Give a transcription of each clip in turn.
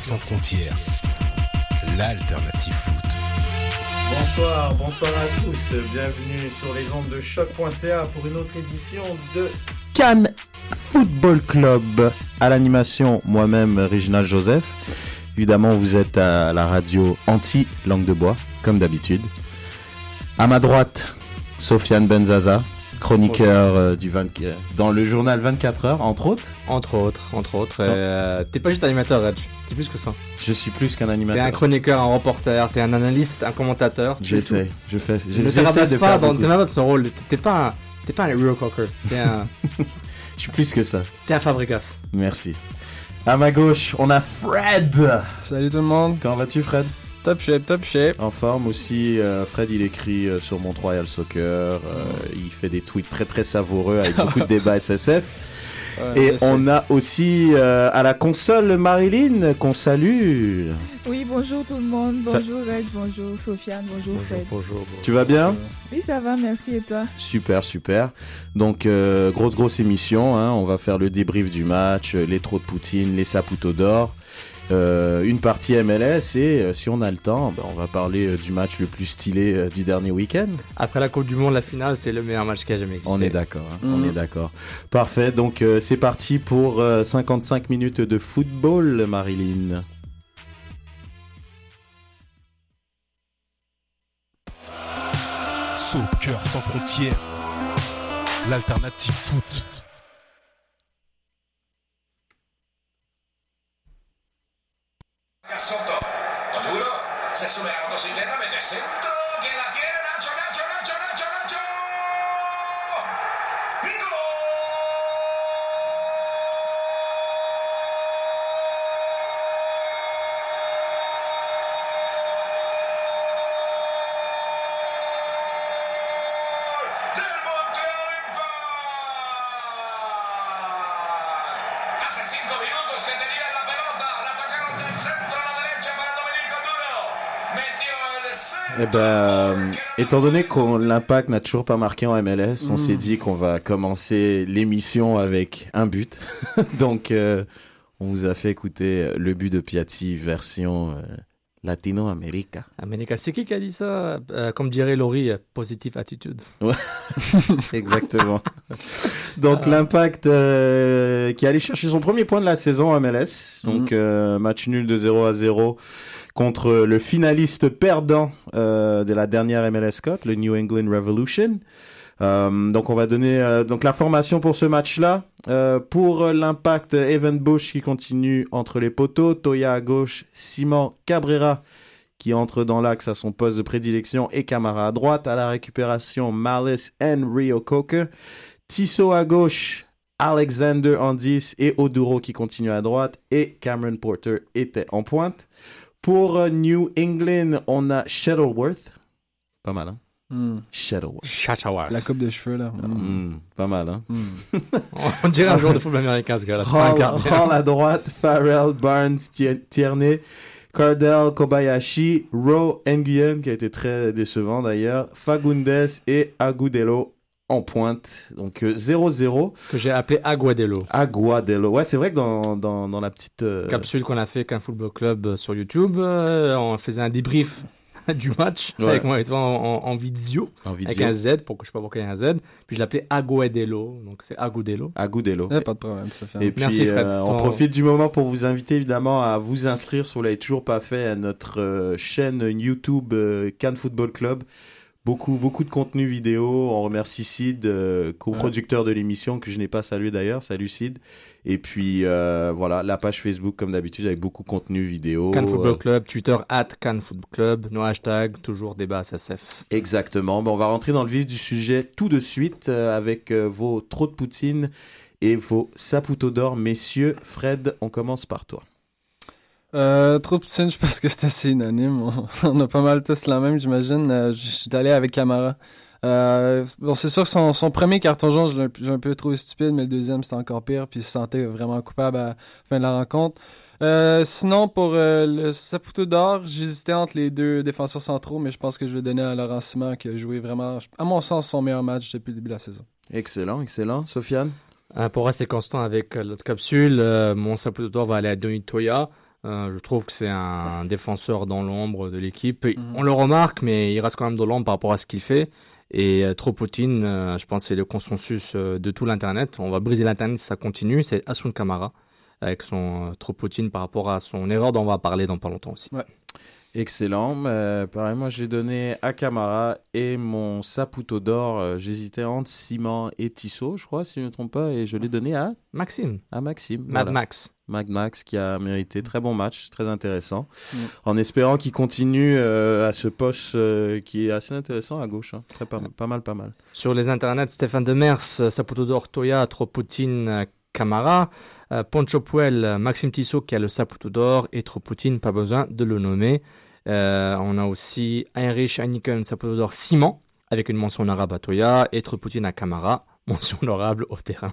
Soccer sans frontières, l'alternative foot. Bonsoir, bonsoir à tous. Bienvenue sur les ondes de choc.ca pour une autre édition de Cannes Football Club. À l'animation, moi-même, Réginald Joseph. Évidemment, vous êtes à la radio anti-langue de bois, comme d'habitude. À ma droite, Sofiane Benzaza, chroniqueur euh, du 20 euh, dans le journal 24 heures, entre autres. Entre autres, entre autres. Euh, t'es pas juste animateur, Reg. T'es plus que ça. Je suis plus qu'un T'es animateur. un chroniqueur, un reporter, t'es un analyste, un commentateur. J'essaie, je fais. Ne j'essaie te rabaisse de pas dans, t'es même pas dans son rôle. T'es- T'es pas un, t'es pas un hero cocker. T'es un, Je suis plus que ça. t'es un Fabregas. Merci. À ma gauche, on a Fred. Salut tout le monde. Comment vas-tu, Fred? Top shape, top shape. En forme aussi, euh, Fred il écrit euh, sur Mont-Royal Soccer, euh, il fait des tweets très très savoureux avec beaucoup de débats SSF. Ouais, Et on a aussi euh, à la console Marilyn qu'on salue. Oui, bonjour tout le monde. Ça- Bonjour Reg, bonjour Sofiane, bonjour, Fred. bonjour. Tu vas bien? Oui, ça va, merci et toi? Super, super. Donc euh, grosse grosse émission, hein. on va faire le débrief du match, euh, les trous de Poutine, les saputos d'or. Euh, une partie MLS et euh, si on a le temps, ben, on va parler euh, du match le plus stylé euh, du dernier week-end. Après la Coupe du Monde, la finale, c'est le meilleur match qui a jamais existé. On est d'accord, hein, on Mhm. est d'accord. Parfait, donc euh, c'est parti pour euh, 55 minutes de football, Marilyn. Soccer sans frontières, l'alternative foot. Gasson Eh ben, euh, étant donné qu'on l'impact n'a toujours pas marqué en MLS, on Mhm. s'est dit qu'on va commencer l'émission avec un but. donc, euh, on vous a fait écouter euh, le but de Piatti version euh, Latino-América. America, c'est qui qui a dit ça? Euh, Comme dirait Laurie, positive attitude. Exactement. Donc l'impact euh, qui allait chercher son premier point de la saison en MLS. Donc euh, match nul de 0 à 0 contre le finaliste perdant euh, de la dernière MLS Cup, le New England Revolution. Euh, donc on va donner euh, donc la formation pour ce match-là. Pour l'impact, Evan Bush qui continue entre les poteaux, Toya à gauche, Simon Cabrera qui entre dans l'axe à son poste de prédilection et Camara à droite. À la récupération, Malice and Rio Coker. Tissot à gauche, Alexander en 10 et Oduro qui continue à droite. Et Cameron Porter était en pointe. Pour euh, New England, on a Shuttleworth. Pas mal, hein? Hmm. Shuttleworth. La coupe de cheveux là. Hmm. Hmm, pas mal, hein? Hmm. On dirait un joueur de football américain, ce gars-là. C'est pas un Hall, à droite, Farrell, Barnes, Tier- Tierney, Cardell, Kobayashi, Rowe, Nguyen, qui a été très décevant d'ailleurs, Fagundes et Agudelo en pointe. Donc euh, 0-0. Que j'ai appelé Aguadelo. Aguadelo. Ouais, c'est vrai que dans, dans, dans la petite... euh, Capsule qu'on a fait qu'un football club euh, sur YouTube, euh, on faisait un débrief du match Ouais. avec moi et toi en, en, en vidéo, En avec vidéo. un Z, pour que je sais pas pourquoi il y a un Z. Puis je l'appelais Aguadelo, donc c'est Agudelo. Agudelo. Eh, pas de problème, Sofiane. Et puis, Merci, Fred. euh, on profite du moment pour vous inviter évidemment à vous inscrire si vous l'avez toujours pas fait à notre euh, chaîne YouTube euh, Cannes Football Club. Beaucoup, beaucoup de contenu vidéo. On remercie Sid, euh, coproducteur de l'émission, que je n'ai pas salué d'ailleurs. Salut Sid. Et puis, euh, voilà, la page Facebook, comme d'habitude, avec beaucoup de contenu vidéo. Cannes Football Euh, Club, Twitter, at Cannes Football Club, nos hashtags, toujours débat SSF. Exactement. Bon, on va rentrer dans le vif du sujet tout de suite euh, avec vos trop de poutine et vos saputo d'or. Messieurs, Fred, on commence par toi. Euh, trop poutine, je pense que c'est assez unanime. On, a pas mal tous la même, j'imagine. Euh, je suis allé avec Camara. Euh, bon, c'est sûr que son, son premier carton jaune, je l'ai un, j'ai un peu trouvé stupide, mais le deuxième, c'était encore pire, puis il se sentait vraiment coupable à la fin de la rencontre. Euh, sinon, pour euh, le Saputo d'or, j'hésitais entre les deux défenseurs centraux, mais je pense que je vais donner à Laurent Simon, qui a joué vraiment, à mon sens, son meilleur match depuis le début de la saison. Excellent, excellent. Sofiane? Euh, pour rester constant avec l'autre capsule, euh, mon sapote d'or va aller à Denis Toya. Euh, je trouve que c'est un défenseur dans l'ombre de l'équipe. Mhm. On le remarque, mais il reste quand même dans l'ombre par rapport à ce qu'il fait. Et euh, trop Poutine, euh, je pense que c'est le consensus euh, de tout l'Internet. On va briser l'Internet si ça continue. C'est Asun Kamara avec son euh, trop Poutine par rapport à son erreur dont on va parler dans pas longtemps aussi. Excellent. Pareil, moi j'ai donné à Camara et mon Saputo d'or. J'hésitais entre Simon et Tissot, je crois, si je ne me trompe pas, et je l'ai donné à, Maxime, à Maxime. Mad Voilà. Max. Mad Max qui a mérité très bon match, très intéressant. Mm. En espérant qu'il continue euh, à ce poste euh, qui est assez intéressant à gauche. hein. Très pas, pas mal, pas mal. Sur les internets, Stéphane Demers, euh, Saputo d'or Toya, Tropoutine, Camara, euh, Poncho Puel, Maxime Tissot qui a le Saputo d'or et Tropoutine, pas besoin de le nommer. Euh, on a aussi Heinrich Heineken, Saputo d'or Simon, avec une mention honorable à Toya et Tropoutine à Camara, mention honorable au terrain.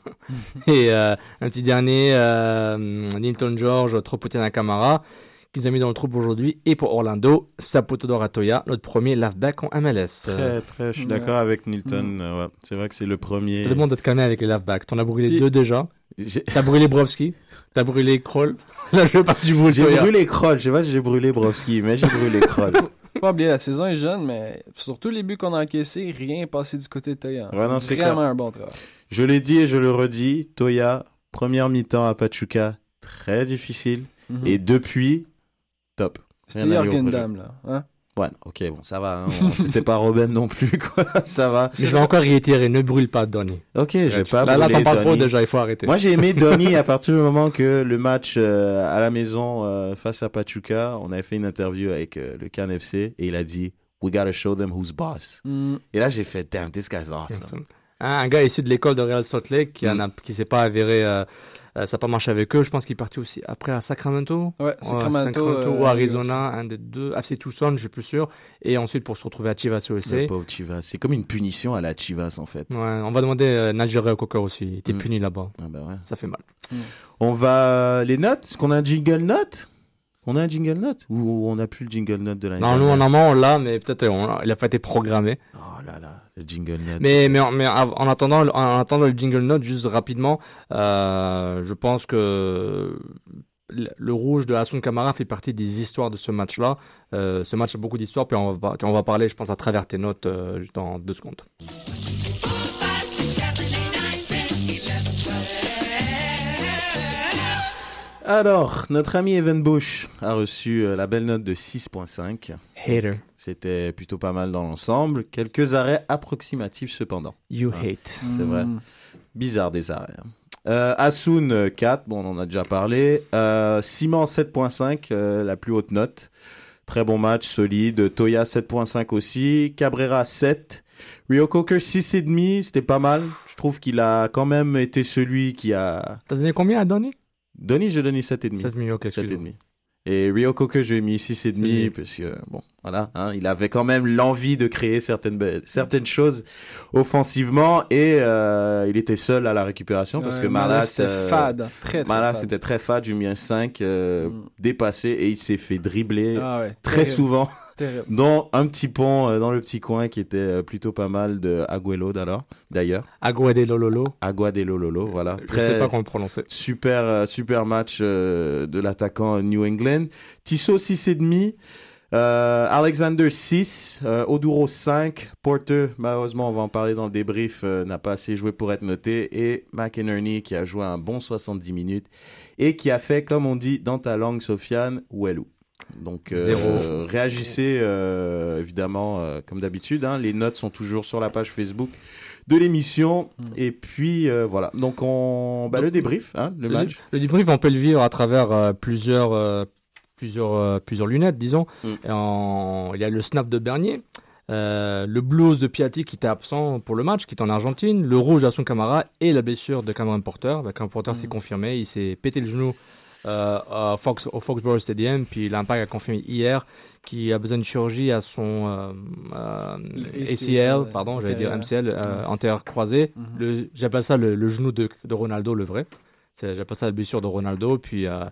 et euh, un petit dernier, euh, Nilton George, Tropoutine à Camara, qui nous a mis dans le troupe aujourd'hui. Et pour Orlando, Saputo d'or à Toya, notre premier left-back en MLS. Euh, Très, très, je suis Ouais. d'accord avec Nilton. euh, ouais. C'est vrai que c'est le premier. Je te demande de te calmer avec les left-backs. T'en as brûlé Et- deux déjà. T'as brûlé Brovski. T'as brûlé Kroll. Là, je veux pas du j'ai brûlé Kroll. Je sais pas si j'ai brûlé Brovski, mais j'ai brûlé Kroll. Pas oublier, la saison est jeune, mais sur tous les buts qu'on a encaissés, rien n'est passé du côté de Toya. Ouais, non, Vraiment clair. un bon travail. Je l'ai dit et je le redis, Toya, première mi-temps à Pachuca, très difficile. Mhm. Et depuis, top. C'était Jorgen. Damm, là. Hein? Ouais, ok, bon, ça va. hein. C'était pas Robin non plus, quoi. Ça va. Mais je vais encore réitérer. Ne brûle pas Donny. Ok, je vais pas Là, là, t'en parles trop déjà. Il faut arrêter. Moi, j'ai aimé Donny à partir du moment que le match euh, à la maison euh, face à Pachuca, on avait fait une interview avec euh, le Can FC et il a dit We gotta show them who's boss. Mm. Et là, j'ai fait Damn, this guy's awesome. Hein, un gars issu de l'école de Real Salt Lake qui, en Mm. a, qui s'est pas avéré. Euh, euh, ça n'a pas marché avec eux. Je pense qu'il est parti aussi après à Sacramento. Ouais, Ouais, Sacramento. euh, ou Arizona, un des deux. FC Tucson, je suis plus sûr. Et ensuite pour se retrouver à Chivas Le USA. pauvre Chivas. C'est comme une punition à la Chivas, en fait. Ouais, on va demander euh, Nigeria Coca aussi. Il était Mm. puni là-bas. Ah bah ouais. Ça fait mal. On va. Les notes Est-ce qu'on a un jingle note? On a un jingle note Ou on n'a plus le jingle note de l'année Non, nous, normalement, on l'a, mais peut-être euh, on- il n'a pas été programmé. Oh là là, le jingle note. Mais, mais, en- mais en en attendant, en attendant le jingle note, juste rapidement, euh, je pense que le rouge de Hassan Kamara fait partie des histoires de ce match-là. Euh, ce match a beaucoup d'histoires, puis on va, on va parler, je pense, à travers tes notes euh, dans deux secondes. Alors, notre ami Evan Bush a reçu euh, la belle note de 6.5. Hater, C'était plutôt pas mal dans l'ensemble. Quelques arrêts approximatifs cependant. you Ah. hate. C'est vrai. Mm. Bizarre des arrêts. hein. Euh, Asun euh, 4, bon on en a déjà parlé. Euh, Simon 7.5, euh, la plus haute note. Très bon match, solide. Toya 7.5 aussi. Cabrera 7. Rio Coker 6,5, c'était pas mal. Je trouve qu'il a quand même été celui qui a... T'as donné combien à Donny? Donny, j'ai donné 7,5. 7 millions, qu'est-ce que 7,5. Et Rio Coker, je lui ai mis 6,5 C'est parce que, bon, voilà, hein, il avait quand même l'envie de créer certaines, certaines choses offensivement et euh, il était seul à la récupération parce Ouais, que Malas, c'était euh, fade. Très, très Malas c'était très fade, j'ai mis un 5 euh, Mm. dépassé et il s'est fait dribbler Ah ouais, très terrible, souvent terrible. dans un petit pont euh, dans le petit coin qui était plutôt pas mal de Aguelo d'ailleurs, d'ailleurs. Aguade Lololo. Agua de Lololo, voilà. Je Très- sais pas comment le prononcer. Super, super match de l'attaquant New England. Tissot 6,5. Euh, Alexander 6, euh, Oduro 5, Porter, malheureusement on va en parler dans le débrief, euh, n'a pas assez joué pour être noté, et McInerney qui a joué un bon 70 minutes et qui a fait, comme on dit dans ta langue, Sofiane, Wellou. Donc euh, réagissez euh, évidemment comme d'habitude, hein, les notes sont toujours sur la page Facebook de l'émission. Et puis euh, voilà. Donc on bah, le débrief hein, le match. Le débrief, on peut le vivre à travers euh, plusieurs, euh, plusieurs, euh, plusieurs lunettes, disons. Mm. En- Il y a le snap de Bernier, euh, le blues de Piatti qui était absent pour le match, qui est en Argentine, le rouge à son Camara et la blessure de Cameron Porter. Bah, Cameron Porter s'est confirmé, il s'est pété le genou euh, à Fox, au Foxborough Stadium, puis l'Impact a confirmé hier qu'il a besoin de chirurgie à son euh, euh, ACL, ACL, pardon, j'allais dire. MCL, euh, Ouais. antérieur croisé. Mhm. Le- J'appelle ça le, le genou de, de Ronaldo, le vrai. J'appelle ça la blessure de Ronaldo. Puis euh,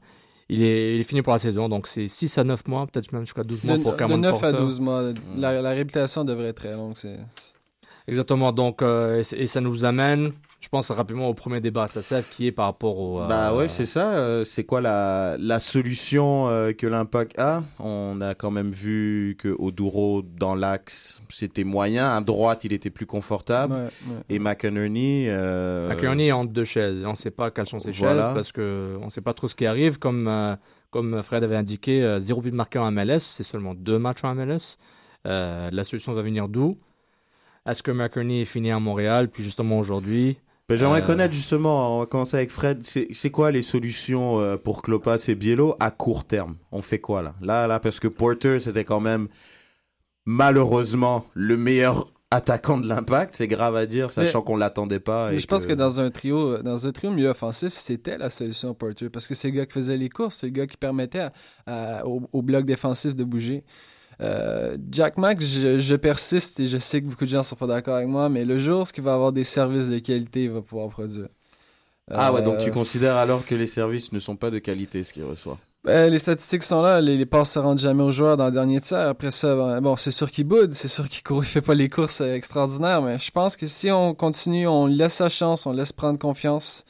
il, est, il est fini pour la saison. Donc c'est 6 à 9 mois, peut-être même jusqu'à 12 mois De, pour de Cameron 9 à Porter. 12 mois. La, la réhabilitation devrait être très longue. C'est... Exactement. Donc, euh, et, et ça nous amène, je pense, rapidement au premier débat à SACEF qui est par rapport au. euh, Bah ouais, c'est ça. euh, c'est quoi la, la solution euh, que l'Impact a? On a quand même vu que Oduro dans l'axe, c'était moyen. À droite, il était plus confortable. Ouais, ouais. Et McInerney. Euh... McInerney est entre deux chaises. On ne sait pas quelles sont ces Voilà. chaises parce que on ne sait pas trop ce qui arrive. Comme, euh, comme Fred avait indiqué, euh, zéro but marqué en MLS. C'est seulement deux matchs en MLS. Euh, la solution va venir d'où? Est-ce que McInerney est fini à Montréal? Puis justement aujourd'hui. Ben, J'aimerais Euh, connaître justement, on va commencer avec Fred, c'est quoi les solutions euh, pour Klopas et Biello à court terme? On fait quoi là? Là, là, parce que Porter, c'était quand même malheureusement le meilleur attaquant de l'impact, c'est grave à dire, sachant qu'on l'attendait pas. Mais et je pense que dans un trio, dans un trio milieu offensif, c'était la solution Porter parce que c'est le gars qui faisait les courses, c'est le gars qui permettait à- à- au, au bloc défensif de bouger. Euh, Jack Mack, je, je persiste et je sais que beaucoup de gens sont pas d'accord avec moi, mais le jour où il va avoir des services de qualité, il va pouvoir produire. Ah ouais, donc Euh, tu considères alors que les services ne sont pas de qualité ce qu'il reçoit? Ben, les statistiques sont là, les, les passes se rendent jamais aux joueurs dans le dernier tiers. Après ça, ben, bon, c'est sûr qu'il boude, c'est sûr qu'il court, il fait pas les courses euh, extraordinaires, mais je pense que si on continue, on laisse sa chance, on laisse prendre confiance,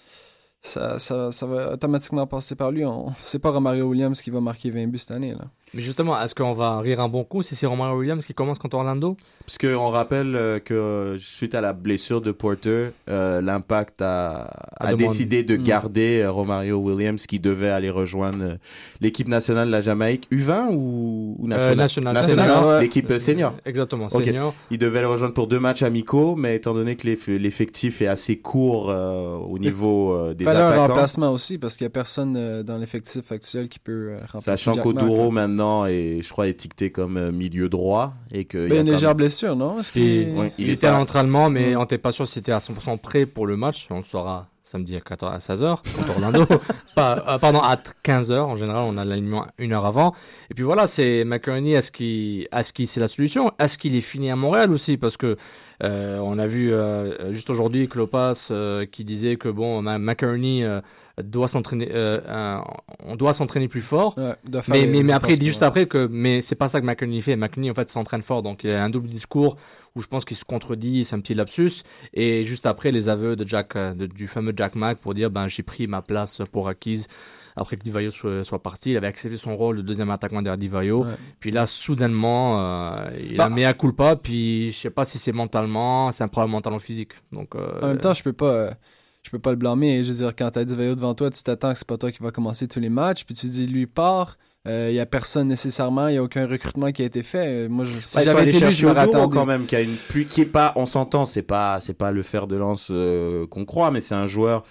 ça, ça, ça va automatiquement passer par lui. On... C'est pas Romario Williams qui va marquer 20 buts cette année. Là. Mais justement, est-ce qu'on va rire un bon coup si c'est Romario Williams qui commence contre Orlando? Parce qu'on rappelle euh, que suite à la blessure de Porter, euh, l'Impact a, a, A demandé- décidé de Mm. garder euh, Romario Williams qui devait aller rejoindre euh, l'équipe nationale de la Jamaïque. U20 ou, ou nationale? Euh, national. L'équipe euh, senior. Exactement, senior. Il devait le rejoindre pour deux matchs amicaux, mais étant donné que l'eff- l'effectif est assez court euh, au niveau euh, des Fallait un attaquants, remplacement aussi, parce qu'il y a personne euh, dans l'effectif actuel qui peut euh, remplacer sachant qu'Oduro Mack, est, je crois, étiqueté comme euh, milieu droit et que Ben, il y a une légère même- blessure, non? Ouais, il, il est était pas- à l'entraînement, mais on n'était pas sûr s'il était à 100% prêt pour le match. On le saura samedi à, 14 à 16h contre Orlando. Pas- euh, pardon, à 15h. En général, on a l'alignement une heure avant. Et puis voilà, c'est McCartney. Est-ce qu'il, est-ce qu'il c'est la solution? Est-ce qu'il est fini à Montréal aussi? Parce que euh, on a vu euh, juste aujourd'hui Klopas euh, qui disait que bon, Ma- McCartney euh, doit s'entraîner. euh, on doit s'entraîner plus fort. Ouais, Mais, les- mais, les mais après, il dit juste ouais. après que mais c'est pas ça que McCartney fait. McCartney, en fait, s'entraîne fort. Donc, il y a un double discours où je pense qu'il se contredit, c'est un petit lapsus. Et juste après, les aveux de Jack, euh, de- du fameux Jack Mack pour dire ben, j'ai pris ma place pour acquise après que Divayo soit, soit parti. Il avait accepté son rôle de deuxième attaquant derrière Divayo. Ouais. Puis là, soudainement, euh, il Bah. a mis à culpa. Puis je sais pas si c'est mentalement, c'est un problème mental ou physique. Donc, euh, En même temps, je peux pas, je peux pas le blâmer. Je veux dire, quand t'as Divayo devant toi, tu t'attends que c'est pas toi qui va commencer tous les matchs, puis tu dis lui part. Il y a personne nécessairement, il y a aucun recrutement qui a été fait. Euh, Moi, je, si Ouais, j'avais été lui, je m'aurais attendu. quand même, qui a une pluie, qui est pas, on s'entend, c'est pas, c'est pas le fer de lance euh, qu'on croit, mais c'est un joueur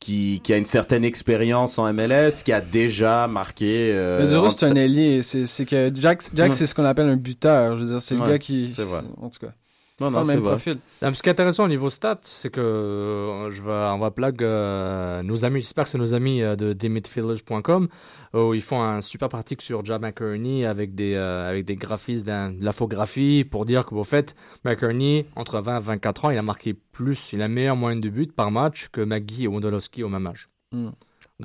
qui, qui a une certaine expérience en MLS, qui a déjà marqué. Euh, Mais Duro, c'est un ailier. C'est c'est que Jack, Jack Ouais. c'est ce qu'on appelle un buteur. Je veux dire, c'est le gars qui. c'est vrai. En tout cas, Non, pas non, le c'est même vrai. profil. Non, ce qui est intéressant au niveau stats, c'est que euh, je vais, on va plug euh, nos amis, j'espère que c'est nos amis euh, de demidfielders.com, où ils font un super article sur Jab McCurney avec des, euh, avec des graphismes, de l'infographie pour dire que, au fait, McCurney, entre 20 et 24 ans, il a marqué plus, il a meilleure moyenne de buts par match que McGee et Wondolowski au même âge. Mm. Donc,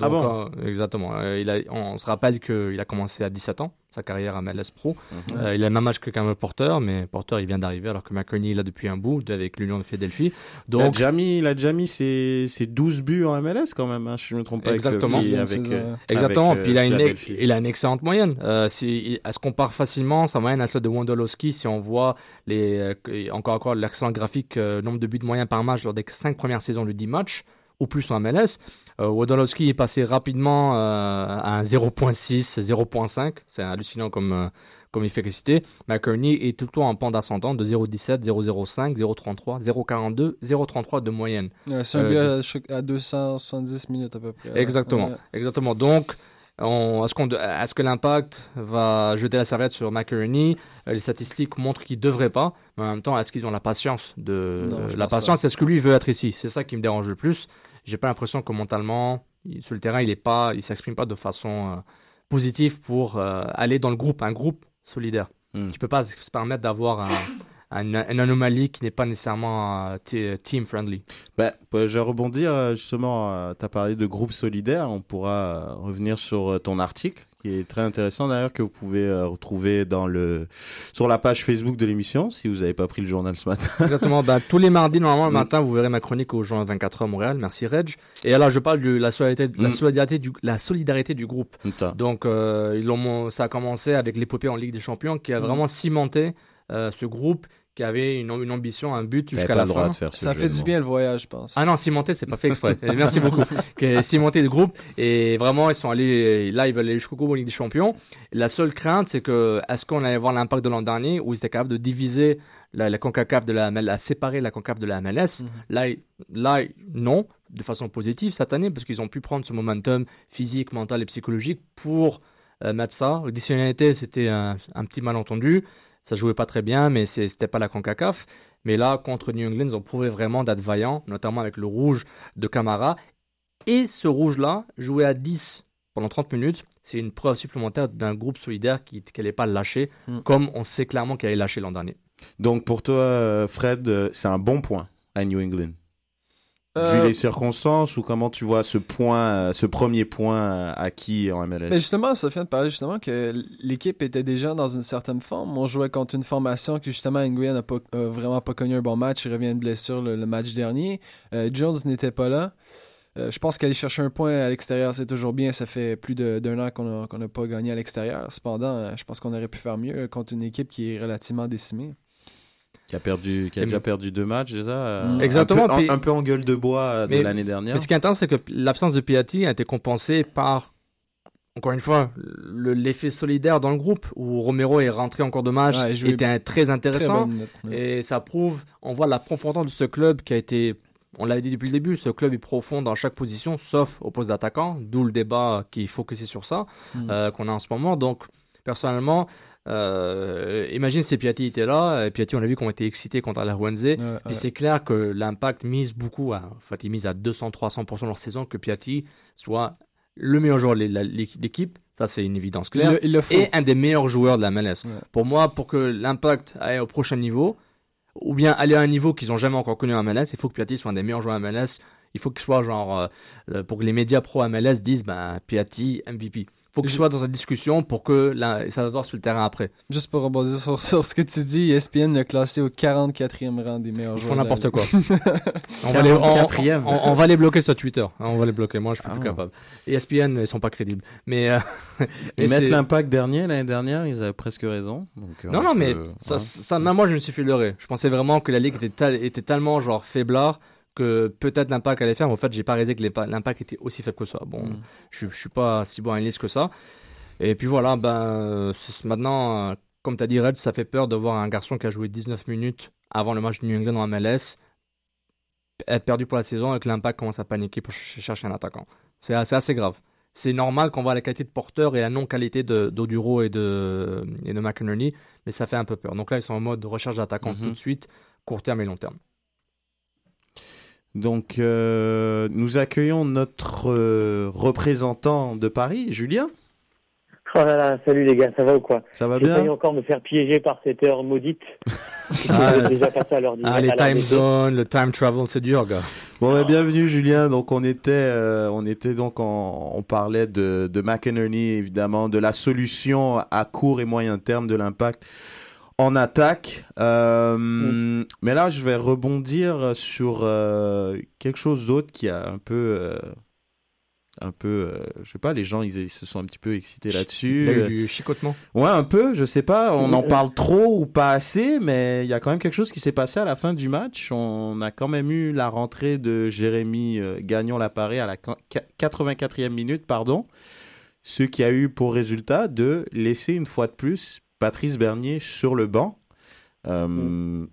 Ah bon? euh, Exactement. Euh, il a, on se rappelle qu'il a commencé à 17 ans, sa carrière à MLS Pro. Mhm. Euh, il a le même âge que Cameron Porter, mais Porter il vient d'arriver alors que McCartney est là depuis un bout avec l'Union de Philadelphie. il, a Donc déjà mis, il a déjà mis ses, ses 12 buts en MLS quand même, hein, si je ne me trompe pas. avec, euh, Exactement. Avec, avec, euh, Exactement. avec, euh, Puis il a, une, il a excellente moyenne. Euh, si, il- elle se compare facilement sa moyenne à celle de Wondolowski si on voit les, euh, encore encore l'excellent graphique euh, nombre de buts moyens par match lors des cinq premières saisons de 10 matchs ou plus en MLS. Euh, Wondolowski est passé rapidement euh, à un 0.6, 0.5. C'est hallucinant comme, euh, comme efficacité. McCurney est tout le temps en pente ascendante de 0.17, 0.05, 0.33, 0.42, 0.33 de moyenne. Ouais, c'est un Euh, gars à, à 270 minutes à peu près. Exactement, Ouais. exactement. Donc, on- est-ce qu'on, est-ce que l'impact va jeter la serviette sur McInerney Euh, Les statistiques montrent qu'il devrait pas, mais en même temps, est-ce qu'ils ont la patience de Non, la patience Est-ce que lui veut être ici? C'est ça qui me dérange le plus. J'ai pas l'impression que mentalement, sur le terrain, il est pas, il s'exprime pas de façon euh, positive pour euh, aller dans le groupe, un groupe solidaire. Hmm. Tu peux pas se permettre d'avoir un- un- une anomalie qui n'est pas nécessairement euh, team friendly. Bah, bah, je vais rebondir justement, tu as parlé de groupe solidaire, on pourra revenir sur ton article qui est très intéressant d'ailleurs que vous pouvez euh, retrouver dans le sur la page Facebook de l'émission si vous n'avez pas pris le journal ce matin. Exactement. Ben, tous les mardis, normalement, le Mm. matin, vous verrez ma chronique au journal 24 heures Montréal. Merci, Reg. Et alors, je parle de la solidarité, la Mm. solidarité, du, la solidarité du groupe. Donc, euh, ils l'ont, ça a commencé avec l'épopée en Ligue des Champions qui a Mm. vraiment cimenté euh, ce groupe qui avait une, une ambition, un but jusqu'à la fin. Ça fait du bien le voyage, je pense. Ah non, cimenté, c'est pas fait exprès. Merci beaucoup. Cimenté le groupe. Et vraiment, ils sont allés, là, ils veulent aller jusqu'au bout en Ligue des Champions. La seule crainte, c'est que, est-ce qu'on allait voir l'impact de l'an dernier où ils étaient capables de diviser la, la CONCACAF de la MLS, à séparer la CONCACAF de la MLS? Mhm. Là, là, non, de façon positive cette année, parce qu'ils ont pu prendre ce momentum physique, mental et psychologique pour euh, mettre ça. L'additionnalité, c'était un, un petit malentendu. Ça jouait pas très bien, mais c'est- c'était pas la CONCACAF. Mais là, contre New England, ils ont prouvé vraiment d'être vaillants, notamment avec le rouge de Camara. Et ce rouge-là, joué à 10 pendant 30 minutes, c'est une preuve supplémentaire d'un groupe solidaire qui n'allait pas lâcher, Mm. comme on sait clairement qu'il allait lâcher l'an dernier. Donc pour toi, euh, Fred, euh, c'est un bon point à New England. Euh, Vu les circonstances ou comment tu vois ce point, euh, ce premier point euh, acquis en MLS Mais justement, Sofiane parlait justement que l'équipe était déjà dans une certaine forme. On jouait contre une formation que justement Nguyen n'a pas, a vraiment pas connu un bon match. Il revient de blessure le, le match dernier. Euh, Jones n'était pas là. Euh, je pense qu'aller chercher un point à l'extérieur, c'est toujours bien. Ça fait plus de- d'un an qu'on n'a pas gagné à l'extérieur. Cependant, euh, je pense qu'on aurait pu faire mieux euh, contre une équipe qui est relativement décimée. Qui a perdu, qui a déjà perdu deux matchs déjà. euh, Mm. Exactement, Un peu, en- puis- un peu en gueule de bois euh, de Mais- l'année dernière. Mais ce qui est intéressant, c'est que l'absence de Piatti a été compensée par, encore une fois, le- l'effet solidaire dans le groupe, où Romero est rentré en cours de match, Ouais, était un- très Très intéressant. Et ça prouve, on voit la profondeur de ce club qui a été, on l'avait dit depuis le début, ce club est profond dans chaque position, sauf au poste d'attaquant, d'où le débat qui est focusé sur ça, Mm. euh, qu'on a en ce moment. Donc, personnellement, euh, imagine si Piatti était là, et Piatti, on a vu qu'on était excité contre la Juanze. Ouais, Puis c'est clair que l'impact mise beaucoup, à, en fait, ils misent à 200-300% leur saison que Piatti soit le meilleur joueur de l'équipe. Ça, c'est une évidence il, claire. le, le. Et un des meilleurs joueurs de la MLS. Ouais. Pour moi, pour que l'impact aille au prochain niveau, ou bien aller à un niveau qu'ils n'ont jamais encore connu en MLS, il faut que Piatti soit un des meilleurs joueurs MLS. Il faut qu'il soit genre, euh, euh, pour que les médias pro MLS disent, ben, Piatti, MVP. Il faut qu'il Je- soit dans cette discussion pour que la, ça va voir sur le terrain après. Juste pour rebondir sur, sur ce que tu dis, ESPN l'a classé au 44e rang des meilleurs Ils joueurs. font de la n'importe quoi. on, va les, on, 44e. on- on va les bloquer sur Twitter. hein, On va les bloquer. Moi, je suis Ah. plus capable. ESPN, ils sont pas crédibles. Mais, euh, mettre c'est- l'impact dernier l'année dernière, ils avaient presque raison. Donc, euh, Non, on non, mais peut- ça, ouais. ça, même moi, je me suis fait leurrer. Je pensais vraiment que la ligue était tellement genre faiblard que peut-être l'impact allait faire. Mais en fait, j'ai pas réalisé que l'impa- l'impact était aussi faible que ça. Bon, Mm. je, je suis pas si bon à une liste que ça. Et puis voilà, ben, euh, maintenant, euh, comme tu as dit, Red, ça fait peur de voir un garçon qui a joué 19 minutes avant le match de New England en MLS être perdu pour la saison et que l'impact commence à paniquer pour ch- chercher un attaquant. C'est assez, assez grave. C'est normal qu'on voit la qualité de porteur et la non-qualité d'Oduro et de, et de McInerney, mais ça fait un peu peur. Donc là, ils sont en mode recherche d'attaquant Mhm. tout de suite, court terme et long terme. Donc, euh, nous accueillons notre euh, représentant de Paris, Julien. Oh là là, salut les gars, ça va ou quoi? Ça va J'ai bien? failli encore me faire piéger par cette heure maudite. Ah, J'ai déjà passé à l'heure du Ah, les time zones, le time travel, c'est dur, gars. Bon, bah, bienvenue Julien. Donc on était, euh, on était donc en, on parlait de, de McInerney évidemment, de la solution à court et moyen terme de l'impact en attaque. Euh, Mais là, je vais rebondir sur euh, quelque chose d'autre qui a un peu, euh, un peu, je sais pas, les gens ils, ils se sont un petit peu excités là-dessus. Il y a eu du chicotement. Ouais, un peu, je sais pas, on en parle trop ou pas assez, mais il y a quand même quelque chose qui s'est passé à la fin du match. On a quand même eu la rentrée de Jérémy euh, Gagnon Laparé à la qua- 84e minute, pardon, ce qui a eu pour résultat de laisser une fois de plus Patrice Bernier sur le banc. Euh,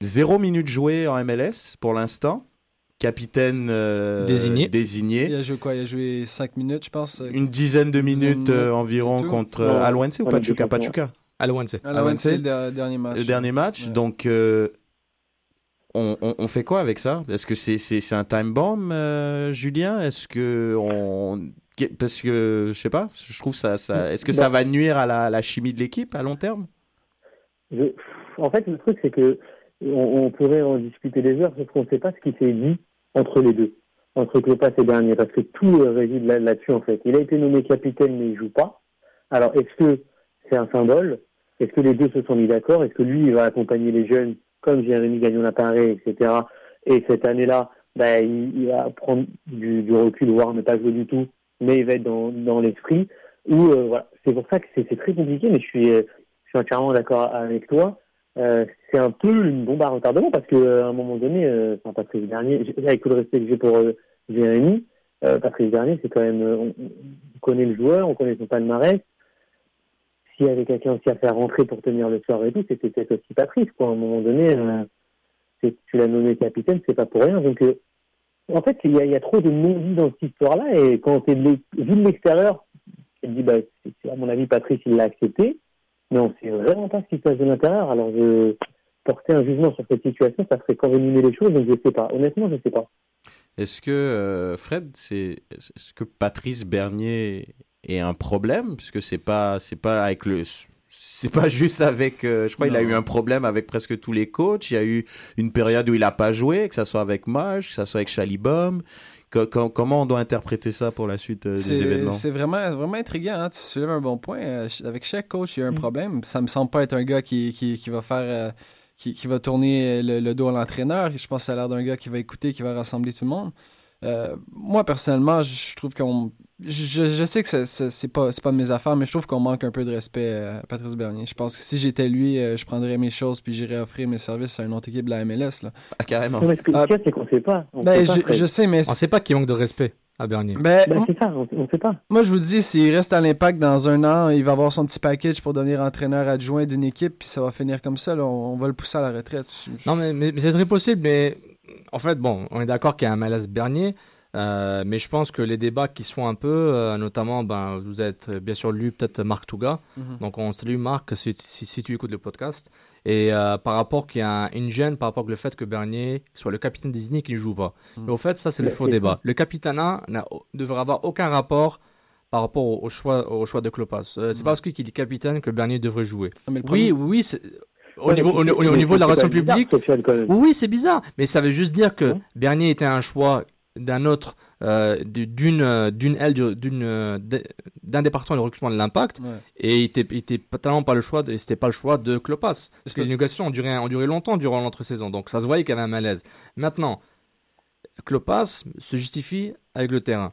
Zéro minute jouée en MLS pour l'instant. Capitaine euh, Désigné. désigné. Il a joué quoi? Il a joué 5 minutes, je pense. euh, Une dizaine de minutes euh, environ contre Ouais. Alouense ou Ouais, Pachuca. Pachuca. Wednesday, ouais, le der- dernier match. le dernier match. Ouais. Donc, euh, on, on- on fait quoi avec ça? Est-ce que c'est un time bomb, euh, Julien? Est-ce que on parce que je sais pas, je trouve ça, ça est-ce que ça va nuire à la, la chimie de l'équipe à long terme? Je- En fait, le truc, c'est que on, on pourrait en discuter des heures, sauf qu'on ne sait pas ce qui s'est dit entre les deux, entre Klopas et Bernier, parce que tout euh, réside là- là-dessus, en fait. Il a été nommé capitaine, mais il joue pas. Alors, est-ce que c'est un symbole? Est-ce que les deux se sont mis d'accord? Est-ce que lui, il va accompagner les jeunes, comme Jérémy Gagnon-Laparé, etc. Et cette année-là, il, il va prendre du, du recul, voire ne pas jouer du tout, mais il va être dans, dans l'esprit. Ou euh, voilà, c'est pour ça que c'est très compliqué, mais je suis, euh, je suis entièrement d'accord avec toi. Euh, c'est un peu une bombe à retardement parce que euh, à un moment donné, enfin, Patrice Bernier, j- avec tout le respect que j'ai pour Jérémy, Patrice Bernier, c'est quand même, on, on connaît le joueur, on connaît son palmarès. S'il y avait quelqu'un aussi à faire rentrer pour tenir le soir et tout, c'était peut-être aussi Patrice, quoi. À un moment donné, tu l'as nommé capitaine, c'est pas pour rien. Donc, en fait, il y a, trop de non-dits dans cette histoire-là, et quand tu es vu de l'extérieur, tu te dis, à mon avis, Patrice, il l'a accepté, mais on sait vraiment pas ce qui se passe de l'intérieur. Alors, porter un jugement sur cette situation, ça ferait qu'envenimer les choses, donc je sais pas. Honnêtement, je sais pas. Est-ce que euh, Fred, est-ce que Patrice Bernier est un problème? Parce que c'est pas c'est pas avec le c'est pas juste avec euh, je crois qu'il a eu un problème avec presque tous les coachs, il y a eu une période où il a pas joué, que ça soit avec Marsh, que ça soit avec Chalibom. Co- co- comment on doit interpréter ça pour la suite euh, des événements? c'est vraiment, vraiment intriguant. Hein? Tu soulèves un bon point. Euh, avec chaque coach, il y a un Mm. problème. Ça me semble pas être un gars qui, qui, qui va faire. qui, qui va tourner le, le dos à l'entraîneur. Je pense que ça a l'air d'un gars qui va écouter, qui va rassembler tout le monde. Euh, moi, personnellement, je trouve qu'on. Je, je sais que c'est pas, pas de mes affaires, mais je trouve qu'on manque un peu de respect à Patrice Bernier. Je pense que si j'étais lui, euh, je prendrais mes choses puis j'irais offrir mes services à une autre équipe de la MLS. Là. Ah, carrément. Non, mais ce que- Ah. c'est qu'on sait pas. On Ben, sait pas, je, sais, mais. On sait pas qu'il manque de respect à Bernier. Ben, Ben, c'est ça, on, on sait pas. Moi, je vous dis, s'il reste à l'impact dans un an, il va avoir son petit package pour devenir entraîneur adjoint d'une équipe, puis ça va finir comme ça. là. On, on va le pousser à la retraite. Non, mais, mais, mais c'est très possible. Mais en fait, bon, on est d'accord qu'il y a un malaise Bernier. Euh, mais je pense que les débats qui se font un peu, euh, notamment, ben, vous êtes euh, bien sûr lu peut-être Marc Touga. Mhm. Donc on salue Marc si, si, si tu écoutes le podcast. Et euh, par rapport qu'il y a un- une gêne par rapport au fait que Bernier soit le capitaine désigné qui ne joue pas. Mhm. Mais au fait, ça c'est le faux débat. Le capitana n'a- devrait avoir aucun rapport par rapport au, au choix, au choix de Klopas. Euh, c'est Mhm. pas parce qu'il est capitaine que Bernier devrait jouer. Le Oui, oui, c'est- au Ouais, niveau, au, niveau de la relation bizarre, publique, oui, oui, c'est bizarre, mais ça veut juste dire que Ouais. Bernier était un choix d'un autre, euh, d'une euh, d'une aile, d'une euh, d'un département de recrutement de l'impact, Ouais. et il était, il était pas- tellement pas le choix, de, c'était pas le choix de Klopas, parce que que- les négociations ont duré, ont duré longtemps durant l'entre-saison, donc ça se voyait qu'il y avait un malaise. Maintenant, Klopas se justifie avec le terrain.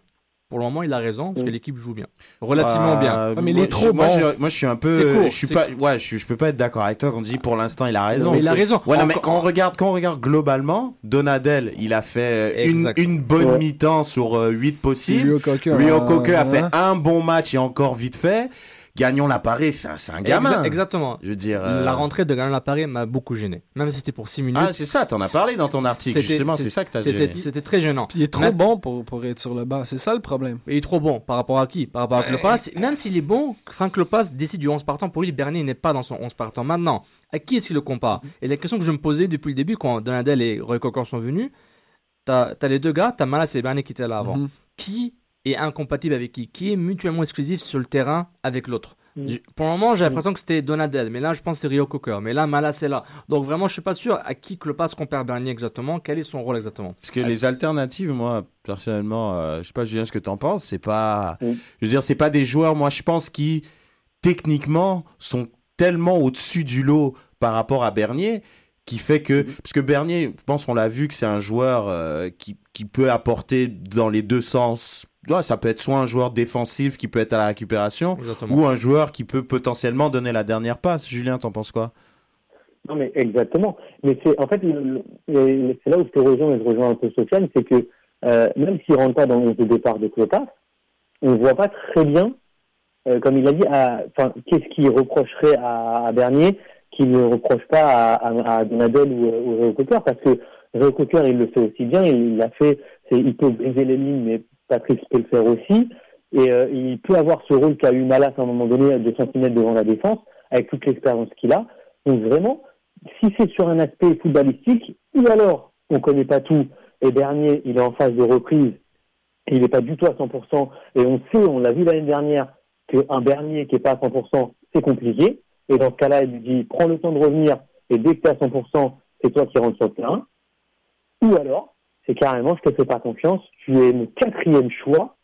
Pour le moment, il a raison parce que Mm. l'équipe joue bien, relativement Ah, bien. mais il moi, est trop je- moi, je, moi, je suis un peu. Je suis pas. Ouais, je, peux pas être d'accord avec toi quand on dit pour l'instant il a raison. Mais il a raison. Ouais, non, mais quand on regarde, quand on regarde globalement, Donadel, il a fait euh, une, bonne Ouais. mi-temps sur euh, 8 possibles. Rio. Rio hein, a hein. fait un bon match et encore vite fait. Gagnons l'appareil, c'est un, c'est un gamin. Exa- exactement. Je veux dire. euh, La rentrée de Gagnant Lappareil m'a beaucoup gêné. Même si c'était pour 6 minutes. Ah, c'est ça, t'en as parlé dans ton article, justement, c'est ça que t'as c'était- gêné. C'était très gênant. Puis il est trop Mais- bon pour, pour être sur le banc. C'est ça le problème. Il est trop bon. Par rapport à qui? Par rapport à Klopas. Même s'il est bon, Franck Klopas décide du 11 partant. Pour lui, Bernier n'est pas dans son 11 partant. Maintenant, à qui est-ce qu'il le compare? Et la question que je me posais depuis le début, quand Donadel et Roy Cocker sont venus, t'as as les deux gars, t'as Malas et Bernier qui étaient là avant. Mhm. Qui est incompatible avec qui, qui est mutuellement exclusif sur le terrain avec l'autre. Mm. Pour le moment, j'ai l'impression que c'était Donadel, mais là, je pense que c'est Rio Cocker. Mais là, Malas est là. Donc vraiment, je suis pas sûr à qui Klopas compare Bernier exactement. Quel est son rôle exactement Parce que les alternatives, moi, personnellement, euh, je sais pas, Julien, ce que t'en penses, c'est pas, Mm. je veux dire, c'est pas des joueurs, moi, je pense, qui, techniquement, sont tellement au-dessus du lot par rapport à Bernier, qui fait que, parce que Bernier, je pense qu'on l'a vu que c'est un joueur euh, qui, qui peut apporter dans les deux sens. Ouais, ça peut être soit un joueur défensif qui peut être à la récupération, Exactement. ou un joueur qui peut potentiellement donner la dernière passe. Julien, t'en penses quoi? Non, mais exactement. Mais c'est en fait, c'est là où je te rejoins et je rejoins un peu Sofiane, c'est que euh, même s'il rentre pas dans le départ de Clopas, on ne voit pas très bien, euh, comme il a dit, à- qu'est-ce qu'il reprocherait à, à Bernier qu'il ne reproche pas à, à, à Donadel ou, ou Réo Cocker, parce que Réo Cocker, il le fait aussi bien, il l'a fait, il peut briser les lignes, mais Patrice peut le faire aussi, et euh, il peut avoir ce rôle qu'a eu Malas à un moment donné, 2 cm devant la défense, avec toute l'expérience qu'il a. Donc vraiment, si c'est sur un aspect footballistique, ou alors on connaît pas tout, et Bernier, il est en phase de reprise, il n'est pas du tout à 100%, et on sait, on l'a vu l'année dernière, qu'un Bernier qui est pas à 100%, c'est compliqué, et dans ce cas-là, il lui dit, prends le temps de revenir, et dès que tu es à 100%, c'est toi qui rentres sur le terrain, ou alors, c'est carrément, je te fais pas confiance, tu es mon quatrième choix,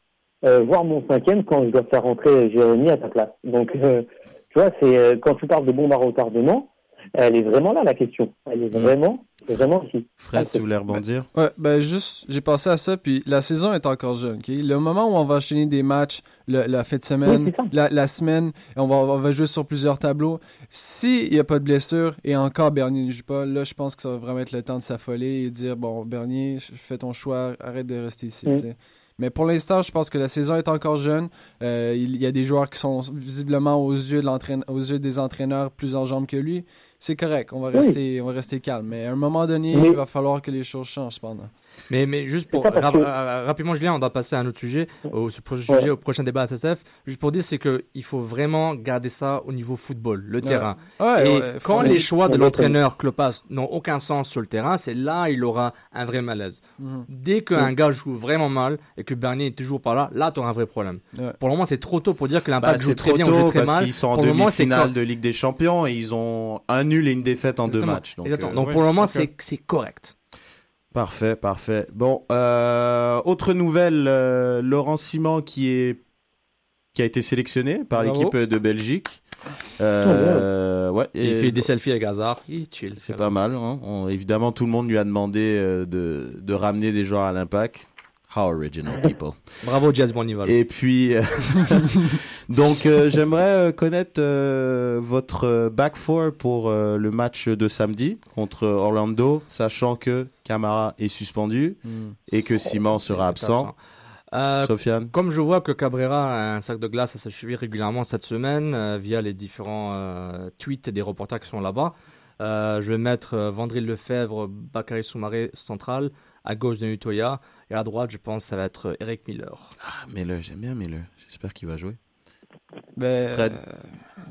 euh, voire mon cinquième quand je dois faire rentrer Jérémy à ta place. Donc, euh, tu vois, c'est euh, quand tu parles de bombe à retardement, elle est vraiment là la question. Elle est vraiment, vraiment ici. Fred, tu voulais rebondir? Ouais, ben juste, j'ai pensé à ça, puis la saison est encore jeune, ok? Le moment où on va enchaîner des matchs, le- la fin de semaine, Oui, la, la semaine, on va, on va jouer sur plusieurs tableaux, s'il n'y a pas de blessure et encore Bernier ne joue pas, là, je pense que ça va vraiment être le temps de s'affoler et dire, bon, Bernier, fais ton choix, arrête de rester ici, Mm. Mais pour l'instant, je pense que la saison est encore jeune. Euh, il y a des joueurs qui sont visiblement aux yeux, de l'entraîne- aux yeux des entraîneurs plus en jambes que lui. C'est correct, on va Oui. rester, on va rester calme. Mais à un moment donné, il va falloir que les choses changent, cependant. Mais, mais juste pour rap- que- euh, rapidement, Julien, on doit passer à un autre sujet, au ce prochain sujet, au prochain débat SSF. Juste pour dire, c'est que il faut vraiment garder ça au niveau football, le terrain. Ouais, Et ouais, quand les choix de l'entraîneur Klopas n'ont aucun sens sur le terrain, c'est là il aura un vrai malaise. Mhm. Dès qu'un gars joue vraiment mal et que Bernier est toujours pas là, là tu auras un vrai problème. Ouais. Pour le moment, c'est trop tôt pour dire que Bah, l'impact joue très bien ou joue très parce mal. qu'ils sont en Pour le moment, c'est demi-finale de Ligue des Champions et ils ont un nul et une défaite en deux matchs. Donc, Exactement. euh, Donc ouais, pour le moment, c'est correct. Parfait, parfait. Bon, euh, autre nouvelle, euh, Laurent Simon qui est qui a été sélectionné par l'équipe de Belgique. Euh, ouais, Il fait des selfies avec Hazard, il chill. C'est pas mal. Hein. On- évidemment, tout le monde lui a demandé de, de ramener des joueurs à l'impact. How original people. Bravo Jazz Bonival. Et puis, euh, donc, euh, j'aimerais euh, connaître euh, votre back four pour le match de samedi contre Orlando, sachant que Camara est suspendu Mm. et que Simon sera absent. Sofiane Comme je vois que Cabrera a un sac de glace à sa cheville régulièrement cette semaine, via les différents tweets des reporters qui sont là-bas, je vais mettre Vandril Lefebvre, Bakary Soumaré central, à gauche de Utoya, et à droite, je pense, ça va être euh, Eric Miller. Ah, Miller, j'aime bien Miller. J'espère qu'il va jouer. Ben, Fred. euh,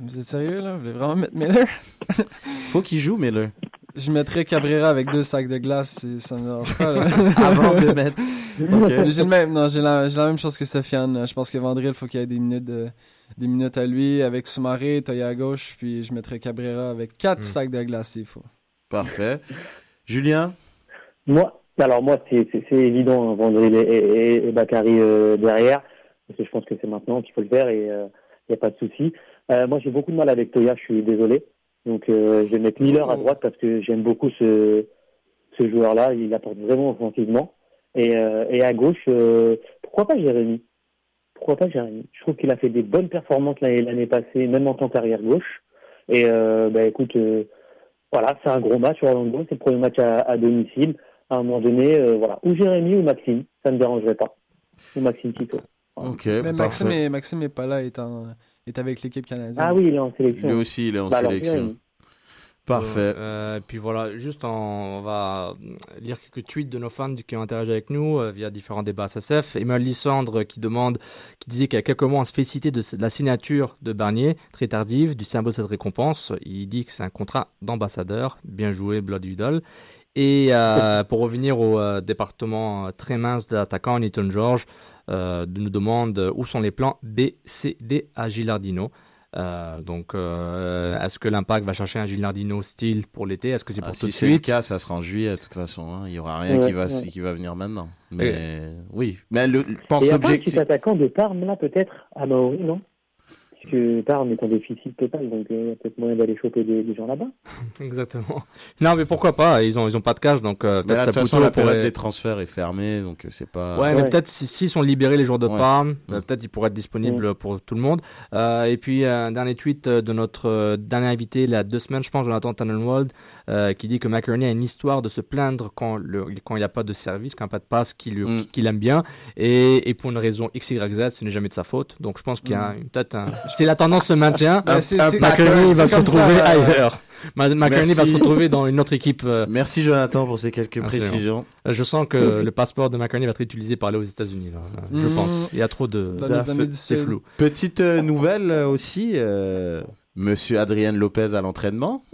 vous êtes sérieux, là? Vous voulez vraiment mettre Miller? Faut qu'il joue, Miller. Je mettrais Cabrera avec deux sacs de glace, si ça me dérange pas. Avant de mettre. Ok. J'ai le même, non, j'ai la, j'ai la même chose que Sofiane. Je pense que Vandril, il faut qu'il y ait des minutes, de- des minutes à lui. Avec Soumaré, Toya à gauche, puis je mettrais Cabrera avec quatre Mm. sacs de glace s'il faut. Parfait. Julien? Moi, alors moi, c'est évident, hein, Vandril et, et, et Bakary euh, derrière, parce que je pense que c'est maintenant qu'il faut le faire et il n'y a pas de souci. Euh, moi, j'ai beaucoup de mal avec Toya, je suis désolé. Donc, euh, je vais mettre Miller à droite parce que j'aime beaucoup ce, ce joueur-là. Il apporte vraiment offensivement. Et, euh, et à gauche, euh, pourquoi pas Jérémy? Pourquoi pas Jérémy? Je trouve qu'il a fait des bonnes performances l'année passée, même en tant qu'arrière gauche. Et euh, bah, écoute, euh, voilà, c'est un gros match Orlando. C'est le premier match à, à domicile. À un moment donné, euh, voilà, ou Jérémy ou Maxime, ça ne me dérangerait pas. Ou Maxime Tito. Ok. Mais. Maxime est, Maxime est pas là, est, est avec l'équipe canadienne. Ah oui, il est en sélection. Lui aussi, il est en Bah sélection. Parfait. Euh, puis voilà, juste en- on va lire quelques tweets de nos fans qui ont interagi avec nous euh, via différents débats SSF. Emmanuel Lissandre qui demande, qui disait qu'il y a quelques mois on se félicitait de, de la signature de Barnier, très tardive, du symbole de cette récompense. Il dit que c'est un contrat d'ambassadeur. Bien joué, Blood Udall. Et euh, pour revenir au euh, département euh, très mince de l'attaquant, Newton George, euh, nous demande où sont les plans B, C, D à Gilardino. Euh, donc, euh, est-ce que l'Impact va chercher un Gilardino style pour l'été? Est-ce que c'est Ah, pour si tout de c'est le suite? cas, ça sera en juillet de toute façon. hein. Il y aura rien Ouais, qui va ouais. qui va venir maintenant. Mais oui, mais le pense Et il y a pas un petit attaquant de Parme, là, peut-être, à Maori, non? Parce que Parme est en déficit total, donc euh, il y a peut-être moyen d'aller choper des, des gens là-bas. Exactement. Non, mais pourquoi pas Ils ont, ils ont pas de cash, donc euh, peut-être Saputo façon, la période pourrait- des transferts est fermée, donc euh, c'est pas. Ouais, mais peut-être si- s'ils sont libérés les joueurs de Ouais. Parme, Mm. euh, peut-être ils pourraient être disponibles pour tout le monde. Euh, et puis un dernier tweet de notre euh, dernier invité il y a deux semaines, je pense, Jonathan Tannenwald, euh, qui dit que McInerney a une histoire de se plaindre quand le, quand il n'y a pas de service, quand il n'y a pas de passe, qu'il lui- Mm. qu'il aime bien, et, et pour une raison X, Y, Z, ce n'est jamais de sa faute. Donc je pense qu'il y a une- peut-être un... Si la tendance se maintient, un- c'est- McInerney c'est va se ça, retrouver euh, ailleurs. Ma- McInerney va se retrouver dans une autre équipe. euh, Merci Jonathan pour ces quelques Absolument. précisions. euh, Je sens que le passeport de McInerney va être utilisé par aller aux États-Unis. là. Euh, Je Mm. pense. Il y a trop de. C'est flou. Petite euh, nouvelle euh, aussi, euh, Monsieur Adrien Lopez à l'entraînement.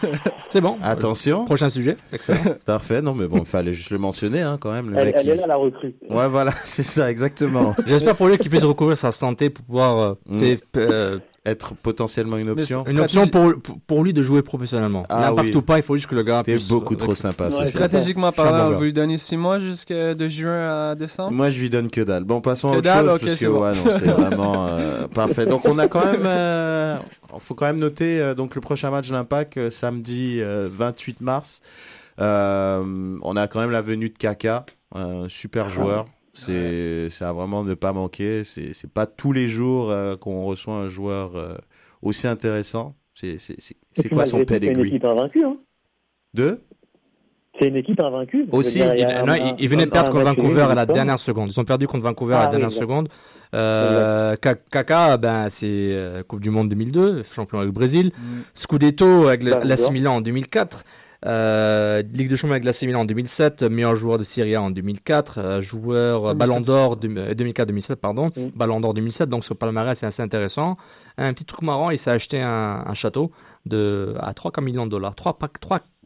C'est bon. Attention, Prochain sujet. Excellent. parfait. Non mais bon, il fallait juste le mentionner hein, quand même. Le Elle, mec, elle il- est là, la recrue. Ouais, voilà, c'est ça, exactement. J'espère pour lui qu'il puisse recouvrir sa santé pour pouvoir. euh, Mm. c'est, euh, Être potentiellement une option. une option pour, pour, lui de jouer professionnellement. Ah L'impact oui. ou pas, il faut juste que le gars T'es beaucoup trop sympa. Ouais. Stratégiquement parlant, on va lui donner 6 mois jusqu'à de juin à décembre. Moi, je lui donne que dalle. Bon, passons à Que autre dalle, chose ok, parce que bon. ouais, non, c'est vraiment euh, parfait. Donc, on a quand même, euh, faut quand même noter euh, donc le prochain match de l'Impact euh, samedi euh, 28 mars. Euh, on a quand même la venue de Kaka, un super joueur. C'est, c'est à vraiment ne pas manquer. C'est, c'est pas tous les jours euh, qu'on reçoit un joueur euh, aussi intéressant. C'est, quoi son malgré tout, C'est une pedigree? équipe invaincue. Hein. Deux C'est une équipe invaincue. Aussi, dire, il non, un- il- il venait de un- perdre contre Vancouver à la dernière seconde. Ils ont perdu contre Vancouver à Ah la oui, dernière seconde. Euh, Ka- Kaka, ben, c'est euh, Coupe du Monde 2002, champion avec le Brésil. Mm. Scudetto avec l'AC Milan en 2004. Euh, Ligue de champions avec l'AC Milan en 2007, meilleur joueur de Serie A en 2004, euh, joueur euh, 2007 Ballon d'Or de- euh, 2004-2007 pardon, Mm. Ballon d'Or 2007. Donc ce palmarès c'est assez intéressant. Un petit truc marrant, il s'est acheté un, un château de à 3 millions de dollars, 3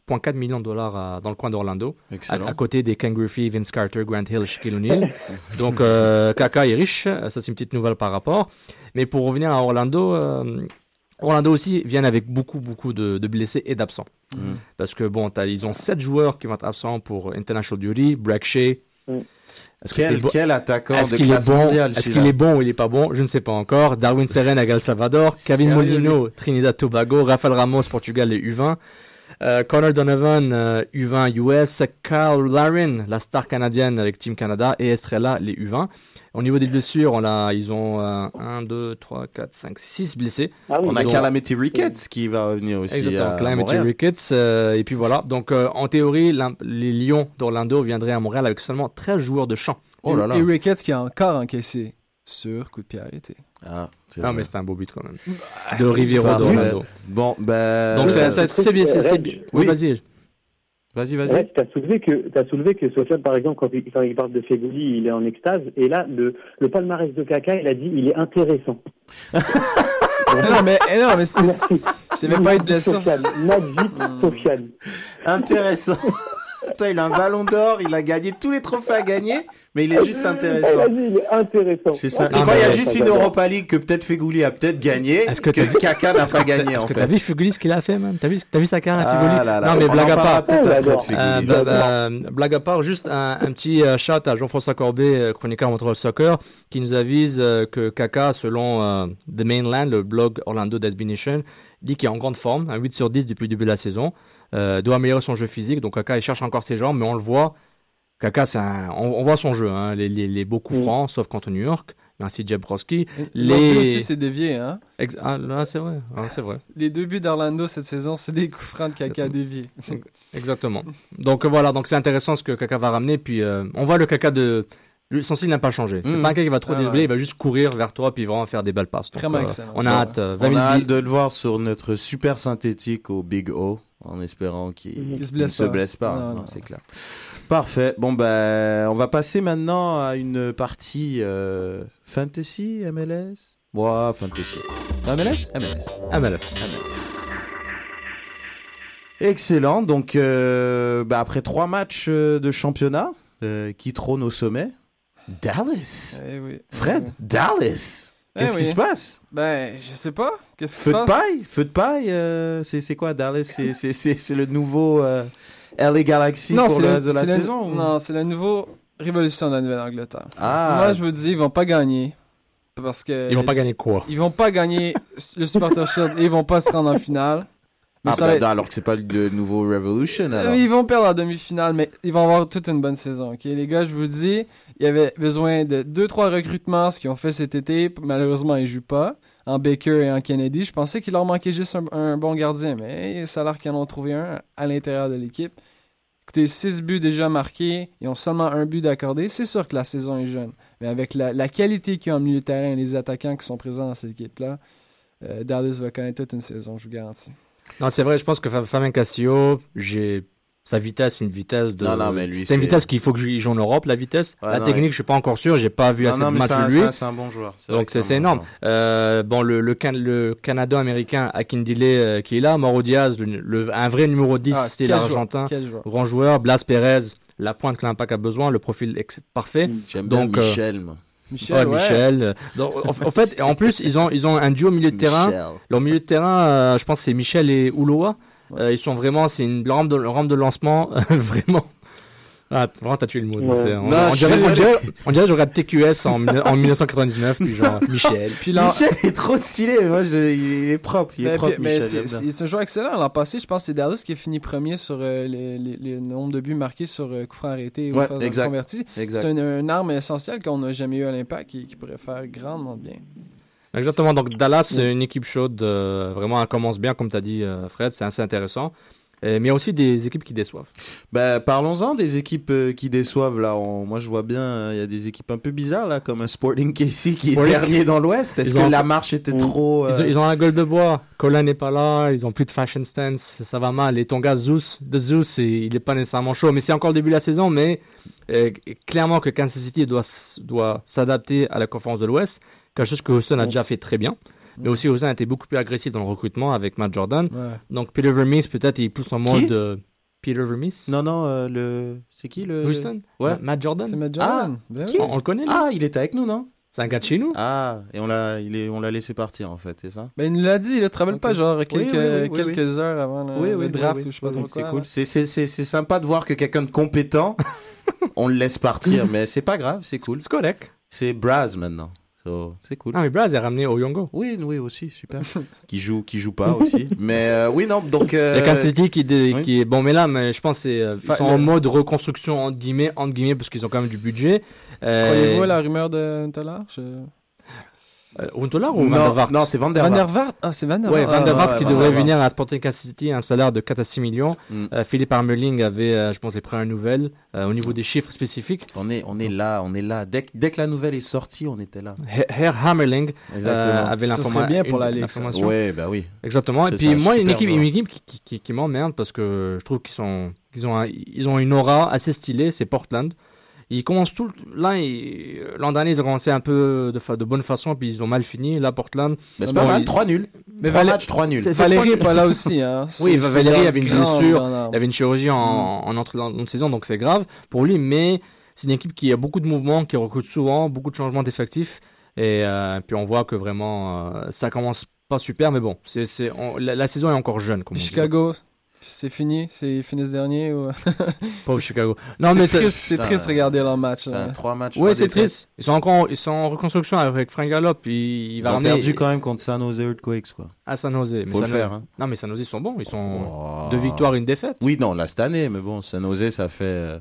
3,4 millions de dollars à- dans le coin d'Orlando, à, côté des Ken Griffey, Vince Carter, Grant Hill, Shaquille O'Neal. Donc euh, Kaka est riche, ça c'est une petite nouvelle par rapport. Mais pour revenir à Orlando, euh, Orlando aussi viennent avec beaucoup beaucoup de, de blessés et d'absents. Mm. Parce que bon, ils ont sept joueurs qui vont être absents pour International Duty, Bragg Shea. Mm. Est-ce que Quel, attaquant est-ce de qu'il est bon mondiale Est-ce celui-là qu'il est bon ou il est pas bon? Je ne sais pas encore. Darwin Seren avec El Salvador, Kevin Molino, Trinidad Tobago, Rafael Ramos, Portugal et U20. Euh, Connor Donovan, euh, U20 US, Carl Larin, la star canadienne avec Team Canada, et Estrella, les U20. Au niveau des blessures, on a, ils ont 1, 2, 3, 4, 5, 6 blessés. Ah oui, On a Donc- Calamity Ricketts qui va venir aussi Exactement, à Calamity Montréal. Ricketts. euh, et puis voilà. Donc, euh, en théorie, les Lions d'Orlando viendraient à Montréal avec seulement 13 joueurs de champ. Oh là là. Et Ricketts qui a encore encaissé sur coup de pied arrêté. Ah, c'est Non, vrai. mais c'était un beau but quand même. De Riviero d'Orlando. Bon, ben. Donc, c'est- c'est c'est bien. c'est- c'est bien. Reg, Oui, oui. vas-y. Vas-y, vas-y. Ouais, tu as soulevé que, t'as soulevé que Sofiane, par exemple, quand il, quand il parle de Fegoli, il est en extase. Et là, le, le palmarès de Kaka, il a dit il est intéressant. non, mais, eh non, mais c'est même pas une blessure. Sofiane, Magic Hmm. Sofiane. Intéressant. Putain, il a un ballon d'or, il a gagné tous les trophées à gagner, mais il est juste intéressant. il est intéressant. C'est ça. Ah, il y a juste une. Europa League que peut-être Fegouli a peut-être gagné, Est-ce que que t'as vu- Kaka n'a pas gagné Est-ce que t'as vu Fuguli ce qu'il a fait, man T'as vu, t'as vu sa carrière Ah là, Non, mais blague à part. Euh, bah, bah, blague à part, juste un, un petit euh, chat à Jean-François Corbet, euh, chroniqueur Montreal Soccer, qui nous avise euh, que Kaka, selon euh, The Mainland, le blog Orlando d'SB Nation, dit qu'il est en grande forme, un 8 sur 10 depuis le début de la saison, euh, doit améliorer son jeu physique, donc Kaka il cherche encore ses jambes, mais on le voit, Kaka, c'est un- on, on voit son jeu, hein, les, les, les beaux coups Mm. francs, sauf contre New York, il y a ainsi Jeb Broski. Les... Les- aussi, c'est dévié. Hein? Ex- ah, là, c'est vrai, ah, c'est vrai. Les deux buts d'Orlando cette saison, c'est des coups francs de caca déviés. Exactement. Donc voilà, donc c'est intéressant ce que Kaka va ramener. Puis euh, on voit le Kaka de. Style n'a pas changé. C'est Mhm. pas un gars qui va trop Ah dribbler, ouais. il va juste courir vers toi puis vraiment faire des belles passes. Donc, euh. On a hâte. euh, 20 On 000 a hâte de le voir sur notre super synthétique au Big O, en espérant qu'il se blesse ne se pas. blesse pas. Non, Non, non. c'est clair. Parfait. Bon, ben, on va passer maintenant à une partie euh, fantasy, MLS. Ouais, fantasy. MLS MLS. MLS. Excellent. Donc, euh, bah, après trois matchs de championnat euh, qui trônent au sommet, Dallas? Eh oui. Fred, Eh oui. Dallas? Eh Qu'est-ce qui oui. se passe? Ben, je sais pas. Qu'est-ce qui se Feu de passe? paille? Feu de paille? euh, c'est c'est quoi Dallas? C'est- C'est c'est- c'est le nouveau euh, LA Galaxy pour c'est le le- de la le- saison? ou- Non, c'est la nouvelle révolution de la Nouvelle-Angleterre. Ah. Moi, je vous dis, ils vont pas gagner. Parce que. Ils vont pas gagner quoi? Ils vont pas gagner le Supporter Shield et ils vont pas se rendre en finale. Mais Ah, ça bah, va être- alors que c'est pas le nouveau Revolution alors. Euh, Ils vont perdre en demi-finale, mais ils vont avoir toute une bonne saison. ok? Les gars, je vous dis, il y avait besoin de 2-3 recrutements, ce qu'ils ont fait cet été. Malheureusement, ils jouent pas. En Baker et en Kennedy. Je pensais qu'il leur manquait juste un, bon gardien, mais ça a l'air qu'ils en ont trouvé un à l'intérieur de l'équipe. Écoutez, 6 buts déjà marqués, ils ont seulement un but d'accordé. C'est sûr que la saison est jeune, mais avec la, qualité qu'ils ont en milieu de terrain et les attaquants qui sont présents dans cette équipe-là, euh, Dallas va connaître toute une saison, je vous garantis. Non, c'est vrai, je pense que Fa- Fabien Castillo, j'ai sa vitesse, c'est une vitesse de. Non, non, mais lui, c'est une vitesse qu'il faut que joue en Europe, la vitesse. Ouais, la non, technique, il- je suis pas encore sûr, j'ai pas vu Non, assez non, de mais matchs de lui. c'est un- bon joueur. Donc c'est bon énorme. Euh, bon, le, le, Can- le Canada-américain Akindile euh, qui est là, Mauro Diaz, le, le- un vrai numéro 10, Ah, c'était l'Argentin. joueur. Grand joueur, Blas Perez, la pointe que l'Impact a besoin, le profil ex- parfait. J'aime bien Donc, euh, Michel, moi. Michel, ouais, ouais. Michel. donc, en, en fait, en plus, ils ont, ils ont un duo au milieu de terrain. Michel. Leur milieu de terrain, euh, je pense, que c'est Michel et Ouloa. Euh, ils sont vraiment, c'est une rampe de, rampe de lancement, vraiment. Ah, vraiment, t'as tué le mot. Ouais. On, Non, on je dirait, on dirait, on dirait que j'aurais TQS en, mille- en 1999, puis genre Michel. Puis là, Michel est trop stylé. Moi, je- il est propre. Il est mais, propre, puis- mais Michel. c'est- un joueur excellent. L'an passé, je pense que c'est Dallas qui a fini premier sur euh, les, les, les nombres de buts marqués sur euh, coup franc arrêté ou Ouais, phase exact. converti. Exact. C'est une, une arme essentielle qu'on n'a jamais eu à l'impact qui, qui pourrait faire grandement bien. Exactement. Donc Dallas, c'est une équipe chaude. euh, vraiment, elle commence bien, comme tu as dit, euh, Fred. C'est assez intéressant. Euh, mais il y a aussi des équipes qui déçoivent. Ben, parlons-en des équipes euh, qui déçoivent là. On- Moi, je vois bien, il y a des équipes un peu bizarres là, comme un Sporting KC qui est dernier dans l'Ouest. Est-ce que ont- la marche était trop Ils, ont, ils ont la gueule de bois. Colin n'est pas là. Ils ont plus de fashion stance. Ça va mal. Et ton gars Zeus, de Zeus, il est pas nécessairement chaud. Mais c'est encore le début de la saison. Mais clairement que Kansas City doit, doit s'adapter à la conférence de l'Ouest. Quelque chose que Houston a déjà fait très bien. Mais aussi Houston a été beaucoup plus agressif dans le recrutement avec Matt Jordan. Ouais. Donc Peter Vermees peut-être il est plus en mode euh, Peter Vermees? Non, non, euh, le. C'est qui le. Houston? Ouais. Ma- Matt Jordan. C'est Matt Jordan. Ben qui? On, on le connaît. Ah, il était avec nous, non? C'est un gars de chez nous? Ah, et on l'a, il est, on l'a laissé partir en fait, c'est ça? Ben, il nous l'a dit, il ne travaille pas genre quelques, oui, oui, oui, quelques heures avant le, le draft ou je sais pas oui, trop oui, quoi. C'est cool. là. C'est, c'est, c'est, c'est sympa de voir que quelqu'un de compétent, on le laisse partir, mais c'est pas grave, c'est cool. C'est correct. C'est Braz maintenant, so, c'est cool. Ah mais Braz est ramené au Yongo. Oui, oui, aussi, super. qui joue, qui joue pas aussi. Mais euh, oui, non, donc. euh, Il y a Kansas City qui, dé- oui. qui est bon mais là mais je pense c'est euh, ils sont le- en mode reconstruction entre guillemets entre guillemets parce qu'ils ont quand même du budget. Euh, Croyez-vous à la rumeur de Tolar je... euh, Huntelaar ou Van non, der Vaart non, c'est Van der Van der Vaart. Vaart Ah, c'est Van der Ouais, Vaart. Van der Ah, Vaart qui devrait venir à Sporting Kansas City un salaire de 4 à 6 millions. Mm. Euh, Philippe Armeling avait, euh, je pense, les premières nouvelles au niveau des chiffres spécifiques. On est, on est là, on est là. Dès, que- dès que la nouvelle est sortie, on était là. He- Herr Hammerling avait Ce l'informa- serait bien pour la l'information. Ouais, bah oui. Exactement. Et puis moi, une équipe, une équipe qui, m'emmerde parce que je trouve qu'ils sont, ont, ils ont une aura assez stylée, c'est Portland. Ils commencent tout. Là, ils- l'an dernier, ils ont commencé un peu de, fa- de bonne façon, puis ils ont mal fini. Là, Portland. Bah, c'est Bon, pas mal, il- 3 nuls. Mais 3 Valé- matchs, 3 nuls. C'est- c'est Valérie est pas là aussi. Hein. Oui, Valérie avait une blessure. Il avait une chirurgie en, en entrée dans de saison, donc c'est grave pour lui. Mais c'est une équipe qui a beaucoup de mouvements, qui recrute souvent, beaucoup de changements d'effectifs. Et euh, puis on voit que vraiment, euh, ça commence pas super, mais bon, c'est, c'est, on- la, la saison est encore jeune, comme on dit. C'est fini C'est fini ce dernier ou... Pauvre Chicago. Non, C'est mais c'est, triste, c'est triste regarder leur match. Enfin, là. 3 matchs. ouais, trois c'est triste. Ils sont encore, ils sont en reconstruction avec Frank Gallup. Il, il Ils va ont ramener perdu quand même contre San Jose Earthquakes, quoi. à San Jose. Mais Faut le San- faire, hein. Non, mais San Jose ils sont bons. Ils sont Oh. deux victoires, une défaite. Oui, non, là cette année, mais bon, San Jose, ça fait. euh,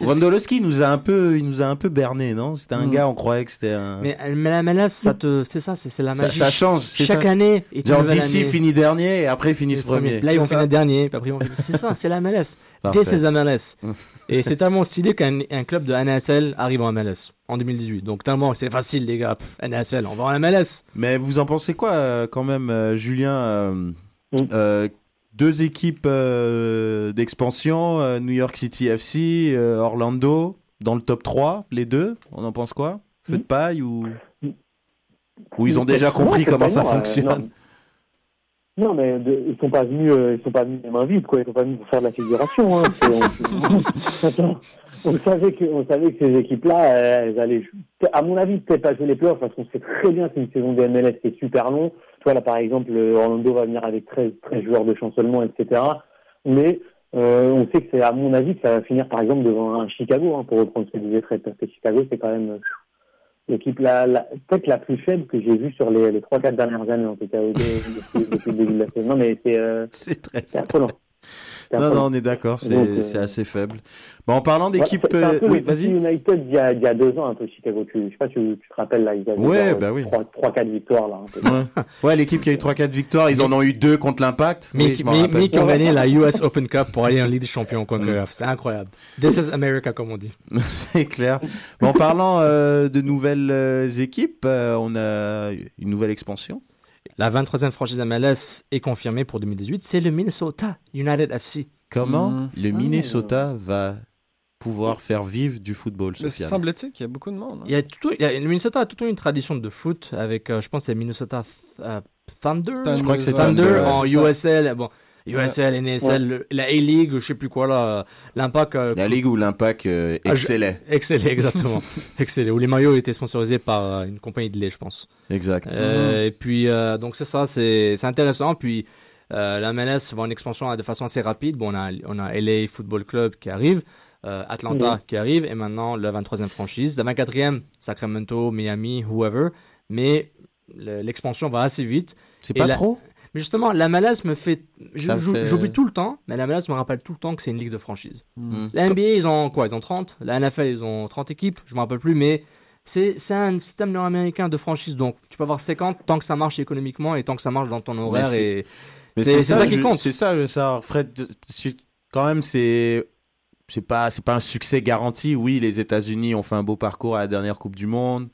Wondolowski nous a un peu, il nous a un peu berné, non? C'était un Mm. gars, on croyait que c'était un. mais, mais la MLS, ça te, c'est ça, c'est, c'est la ça, magie. ça change. c'est Chaque ça. année, Genre d'ici finit dernier et après ils finissent premier. Là, ils vont ça. finir dernier, C'est ça, c'est la MLS. This is MLS. Mm. Et c'est tellement stylé qu'un un club de NASL arrive en MLS en 2018. Donc tellement, c'est facile, les gars. Pff, NASL, on va en MLS. Mais vous en pensez quoi euh, quand même, euh, Julien euh, Mm. euh, Deux équipes euh, d'expansion, euh, New York City FC, euh, Orlando, dans le top 3, les deux. On en pense quoi? Feu de paille ou ou ils ont déjà compris Ouais, comment ça euh, fonctionne? Non. Mais de- ils sont pas venus, euh, ils sont pas venus les mains vides, quoi. Ils sont pas venus pour faire de la figuration. Hein. On, Attends, on savait que, on savait que ces équipes-là, elles allaient, à mon avis, peut-être pas jouer les playoffs parce qu'on sait très bien que c'est une saison de MLS qui est super long. Tu vois là, par exemple, euh, Orlando va venir avec 13, 13 joueurs de chancellement, etc. Mais euh, on sait que c'est, à mon avis, que ça va finir par exemple devant un Chicago, hein, pour reprendre ce que disait Fred, parce que Chicago, c'est quand même euh, l'équipe la, la, peut-être la plus faible que j'ai vue sur les, les 3-4 dernières années, en tout cas, depuis, depuis le début de la saison. Non, mais c'est, euh, C'est très affolant. Non, non, on est d'accord, c'est euh, assez faible. Bon, en parlant d'équipe... Ouais, euh, oui, vas-y. United il y, a, il y a deux ans, un peu Chicago. Tu, je sais pas si tu, tu te rappelles, là, ils avaient Ouais, genre, bah oui. 3-4 victoires, là. un peu. Ouais, Ouais, l'équipe qui a eu 3-4 victoires, ils en ont eu deux contre l'Impact. Mais, Oui, qui ont gagné la US Open Cup pour aller en Ligue des Champions contre Mm. C'est incroyable. This is America, comme on dit. C'est clair. Bon, en parlant euh, de nouvelles équipes, euh, on a une nouvelle expansion. La 23e franchise MLS est confirmée pour 2018. C'est le Minnesota United FC. Comment Mm. le Ah. Minnesota va pouvoir faire vivre du football Mais semble-t-il qu'il y a beaucoup de monde. hein. Il y a tout, il y a- le Minnesota a toute une tradition de foot avec, euh, je pense, c'est Minnesota euh, Thunder. Je crois que c'est Thunder Thunder, en ouais. USL. Bon, USL, NSL, la A-League, je sais plus quoi là. L'Impact. euh, La ligue où l'impact euh, Ah, je- excellait. Excellent, exactement. Excellent. Où les maillots étaient sponsorisés par euh, une compagnie de lait, je pense. Exact. Euh, Et puis, euh, donc c'est ça, c'est intéressant. Puis, la MLS va en expansion de façon assez rapide. Bon, on a, on a LA Football Club qui arrive, Atlanta qui arrive, et maintenant le 23e franchise. La 24e, Sacramento, Miami, whoever. Mais le- l'expansion va assez vite. C'est pas la- trop? Mais justement, la MLS me fait. Ça J'oublie tout le temps, mais la MLS me rappelle tout le temps que c'est une ligue de franchise. Mm. La NBA, ils ont quoi? Ils ont 30. La NFL, ils ont 30 équipes. Je me rappelle plus, mais c'est c'est un système nord-américain de franchise. Donc, tu peux avoir 50 tant que ça marche économiquement et tant que ça marche dans ton horaire. c'est- Et c'est c'est ça qui je- compte. C'est ça, savoir. Fred, c'est- quand même, c'est c'est pas c'est pas un succès garanti. Oui, les États-Unis ont fait un beau parcours à la dernière Coupe du Monde.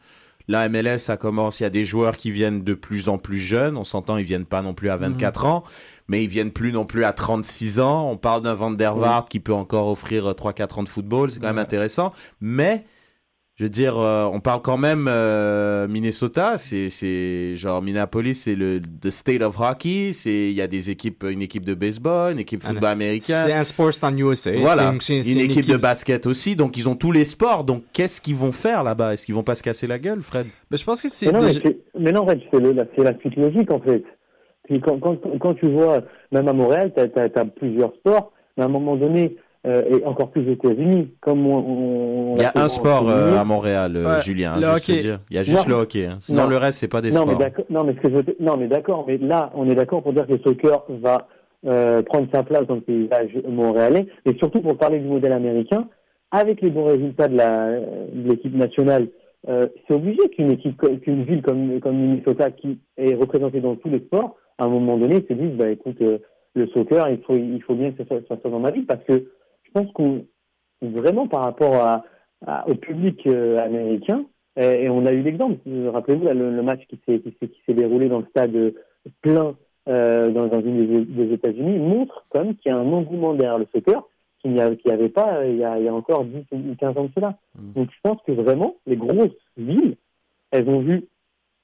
La MLS, ça commence. Il y a des joueurs qui viennent de plus en plus jeunes. On s'entend, ils viennent pas non plus à 24 ans, mais ils viennent plus non plus à 36 ans. On parle d'un Van der Vaart qui peut encore offrir 3-4 ans de football. C'est quand même intéressant. Mais je veux dire, euh, on parle quand même euh, Minnesota, c'est c'est genre Minneapolis, c'est le the state of hockey, c'est il y a des équipes, une équipe de baseball, une équipe Ah, football C'est américain, un sport en USA. voilà, C'est une, c'est- c'est équipe, de basket aussi, donc ils ont tous les sports. Donc qu'est-ce qu'ils vont faire là-bas? Est-ce qu'ils vont pas se casser la gueule, Fred? Mais je pense que c'est Mais non, mais, déjà- c'est- mais non, en fait, c'est le- la, c'est la suite logique, en fait. Puis quand, quand, quand tu vois, même à Montréal, tu as, plusieurs sports, mais à un moment donné, et encore plus aux États-Unis, comme on, on- Il y a un sport euh, à Montréal, euh, Ouais, Julien, le hein, juste te hockey. dire. Il y a juste Non. le hockey. hein. Sinon Non. le reste c'est pas des Non, sports. non, mais ce que je non, mais d'accord, mais là, on est d'accord pour dire que le soccer va euh, prendre sa place dans le paysage montréalais, et surtout pour parler du modèle américain, avec les bons résultats de la- de l'équipe nationale, euh, c'est obligé qu'une équipe, qu'une ville comme, comme Minnesota, qui est représentée dans tous les sports, à un moment donné, se dise, bah écoute, euh, le soccer, il faut, il faut bien que ça soit, ça soit dans ma ville, parce que je pense qu'on, vraiment par rapport à, à- au public euh, américain, et, et on a eu l'exemple, euh, rappelez-vous le, le match qui s'est, déroulé dans le stade euh, plein euh, dans, dans une des, des États-Unis, montre quand même qu'il y a un engouement derrière le soccer qu'il n'y avait pas il y, a, il y a encore 10 ou 15 ans de cela. Mm. Donc je pense que vraiment, les grosses villes, elles ont vu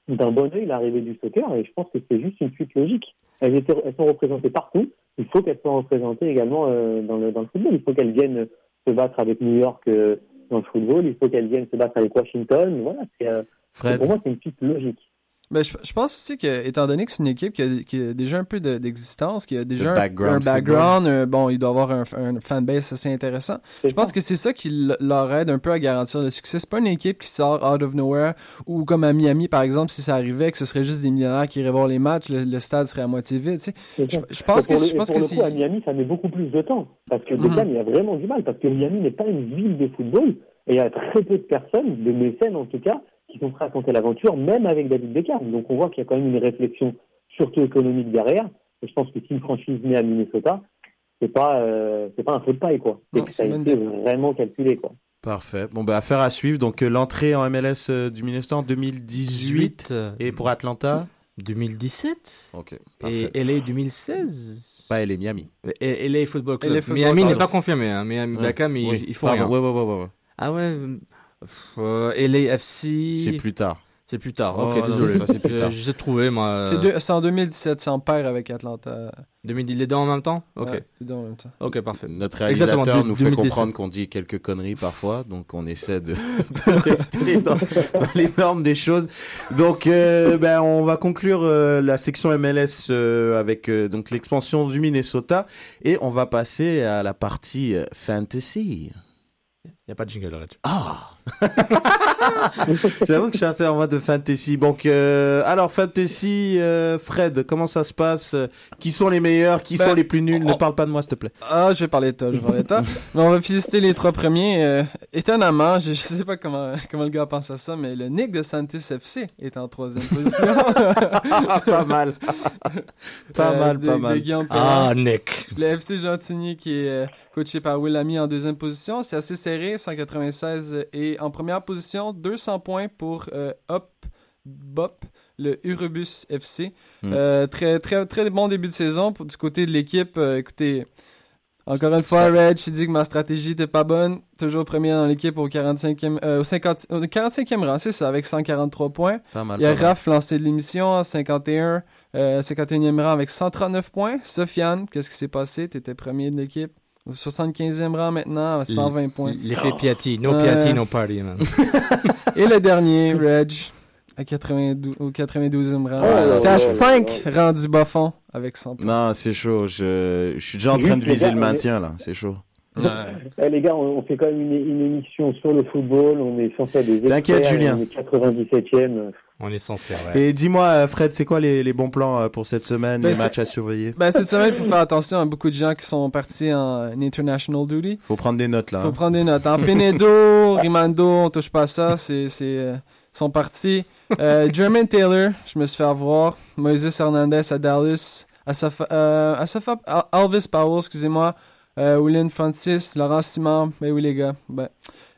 d'un bon œil l'arrivée du soccer et je pense que c'est juste une suite logique. Elles, étaient, elles sont représentées partout. Il faut qu'elles soient représentées également euh, dans, le, dans le football. Il faut qu'elles viennent se battre avec New York euh, dans le football. Il faut qu'elles viennent se battre avec Washington. Voilà, c'est, euh, pour moi, c'est une suite logique. Ben, je, je pense aussi que, étant donné que c'est une équipe qui a, qui a déjà un peu de- d'existence, qui a déjà un- background un background, euh, bon, il doit avoir un, un fanbase assez intéressant. Je pense que c'est ça qui leur aide un peu à garantir le succès. C'est pas une équipe qui sort out of nowhere ou comme à Miami, par exemple, si ça arrivait, que ce serait juste des millionnaires qui iraient voir les matchs, le, le stade serait à moitié vide. tu sais. Je, pense que, pour le, je pense pour que le coup, à Miami, ça met beaucoup plus de temps. Parce que Mhm. Beckham, il a vraiment du mal. Parce que Miami n'est pas une ville de football. Et il y a très peu de personnes, de mécènes en tout cas, qui sont prêts à tenter l'aventure, même avec David Beckham. Donc on voit qu'il y a quand même une réflexion, surtout économique derrière. Et je pense que si une franchise naît à Minnesota, c'est pas, euh, c'est pas un feu de paille, quoi. C'est Non, que ça a été vraiment calculé, quoi. parfait. Bon bah affaire à suivre. Donc euh, l'entrée en MLS euh, du Minnesota en 2018 euh, et pour Atlanta. 2017 Ok. Parfait. et LA 2016. Pas les Miami. LA Football Club. LA Football Miami n'est pas confirmé. Hein. Miami, Ouais. Beckham, il, Oui. il faut Pardon, rien. Ouais ouais ouais ouais. ouais. Ah ouais. Euh, LA FC. C'est plus tard. C'est plus tard. Oh, ok, non, désolé. ça, c'est plus tard. J'ai trouvé, moi. C'est euh, c'est en 2017, c'est en paire avec Atlanta. 2010, les deux en même temps? Ok. Ouais, les deux en même temps. Ok, parfait. Notre Exactement, réalisateur deux- nous fait 2017. comprendre qu'on dit quelques conneries parfois, donc on essaie de, de rester dans, dans les normes des choses. Donc, euh, ben, on va conclure euh, la section MLS euh, avec euh, donc l'expansion du Minnesota et on va passer à la partie euh, fantasy. Il n'y a pas de jingle, Reg. Ah J'avoue que je suis assez en mode de fantasy. Donc, euh, alors fantasy, euh, Fred, comment ça se passe? Qui sont les meilleurs? Qui Ben, sont les plus nuls? Ne parle pas de moi, s'il te plaît. Ah, je vais parler de toi, je vais parler de toi. mais on va visiter les trois premiers. Euh, étonnamment, je, je sais pas comment, comment le gars pense à ça, mais le Nick de Santis FC est en troisième position. pas mal. Pas Euh, mal, de- pas mal. Ah. Nick. Le FC Gentilly qui est coaché par Will Lamy en deuxième position. C'est assez serré, 196. Et en première position, 200 points pour euh, Hop Bop, le Urubus FC. Mm. Euh, très, très, très bon début de saison pour, du côté de l'équipe. Euh, écoutez, encore une fois, Reg, je dis que ma stratégie n'était pas bonne. Toujours premier dans l'équipe au 45e, euh, au 50, au 45e rang, c'est ça, avec 143 points. Pas mal. Il y a. Raph lancé de l'émission à 51, euh, 51e rang avec 139 points. Sofiane, qu'est-ce qui s'est passé? Tu étais premier de l'équipe. Au 75e rang maintenant à 120 points. L'effet Piatti. No Euh, Piatti, no party, man. Et le dernier, Reg, à 92, au 92e rang. Oh, T'es à ouais, 5 rangs du bas fond avec 100 points. Non, c'est chaud. Je, je suis déjà en train de viser le maintien, là. C'est chaud. Eh, les gars, on, on fait quand même une, une émission sur le football. On est censé être des T'inquiète, experts, Julien. On est 97e. On est censé, ouais. Et dis-moi, euh, Fred, c'est quoi les, les bons plans euh, pour cette semaine, Ben, les matchs à surveiller? Ben, cette semaine, il faut faire attention à beaucoup de gens qui sont partis en international duty. Faut prendre des notes, là. Faut hein. prendre des notes. En Penedo, Rimando, on touche pas à ça. C'est, c'est, euh, sont partis. Euh, Jermaine Taylor, je me suis fait avoir. Moises Hernandez à Dallas. Asafa, euh, Asafa- Al- Alvis Powell, excusez-moi. Euh, William Francis, Laurent Simon. Ben oui, les gars. Ben.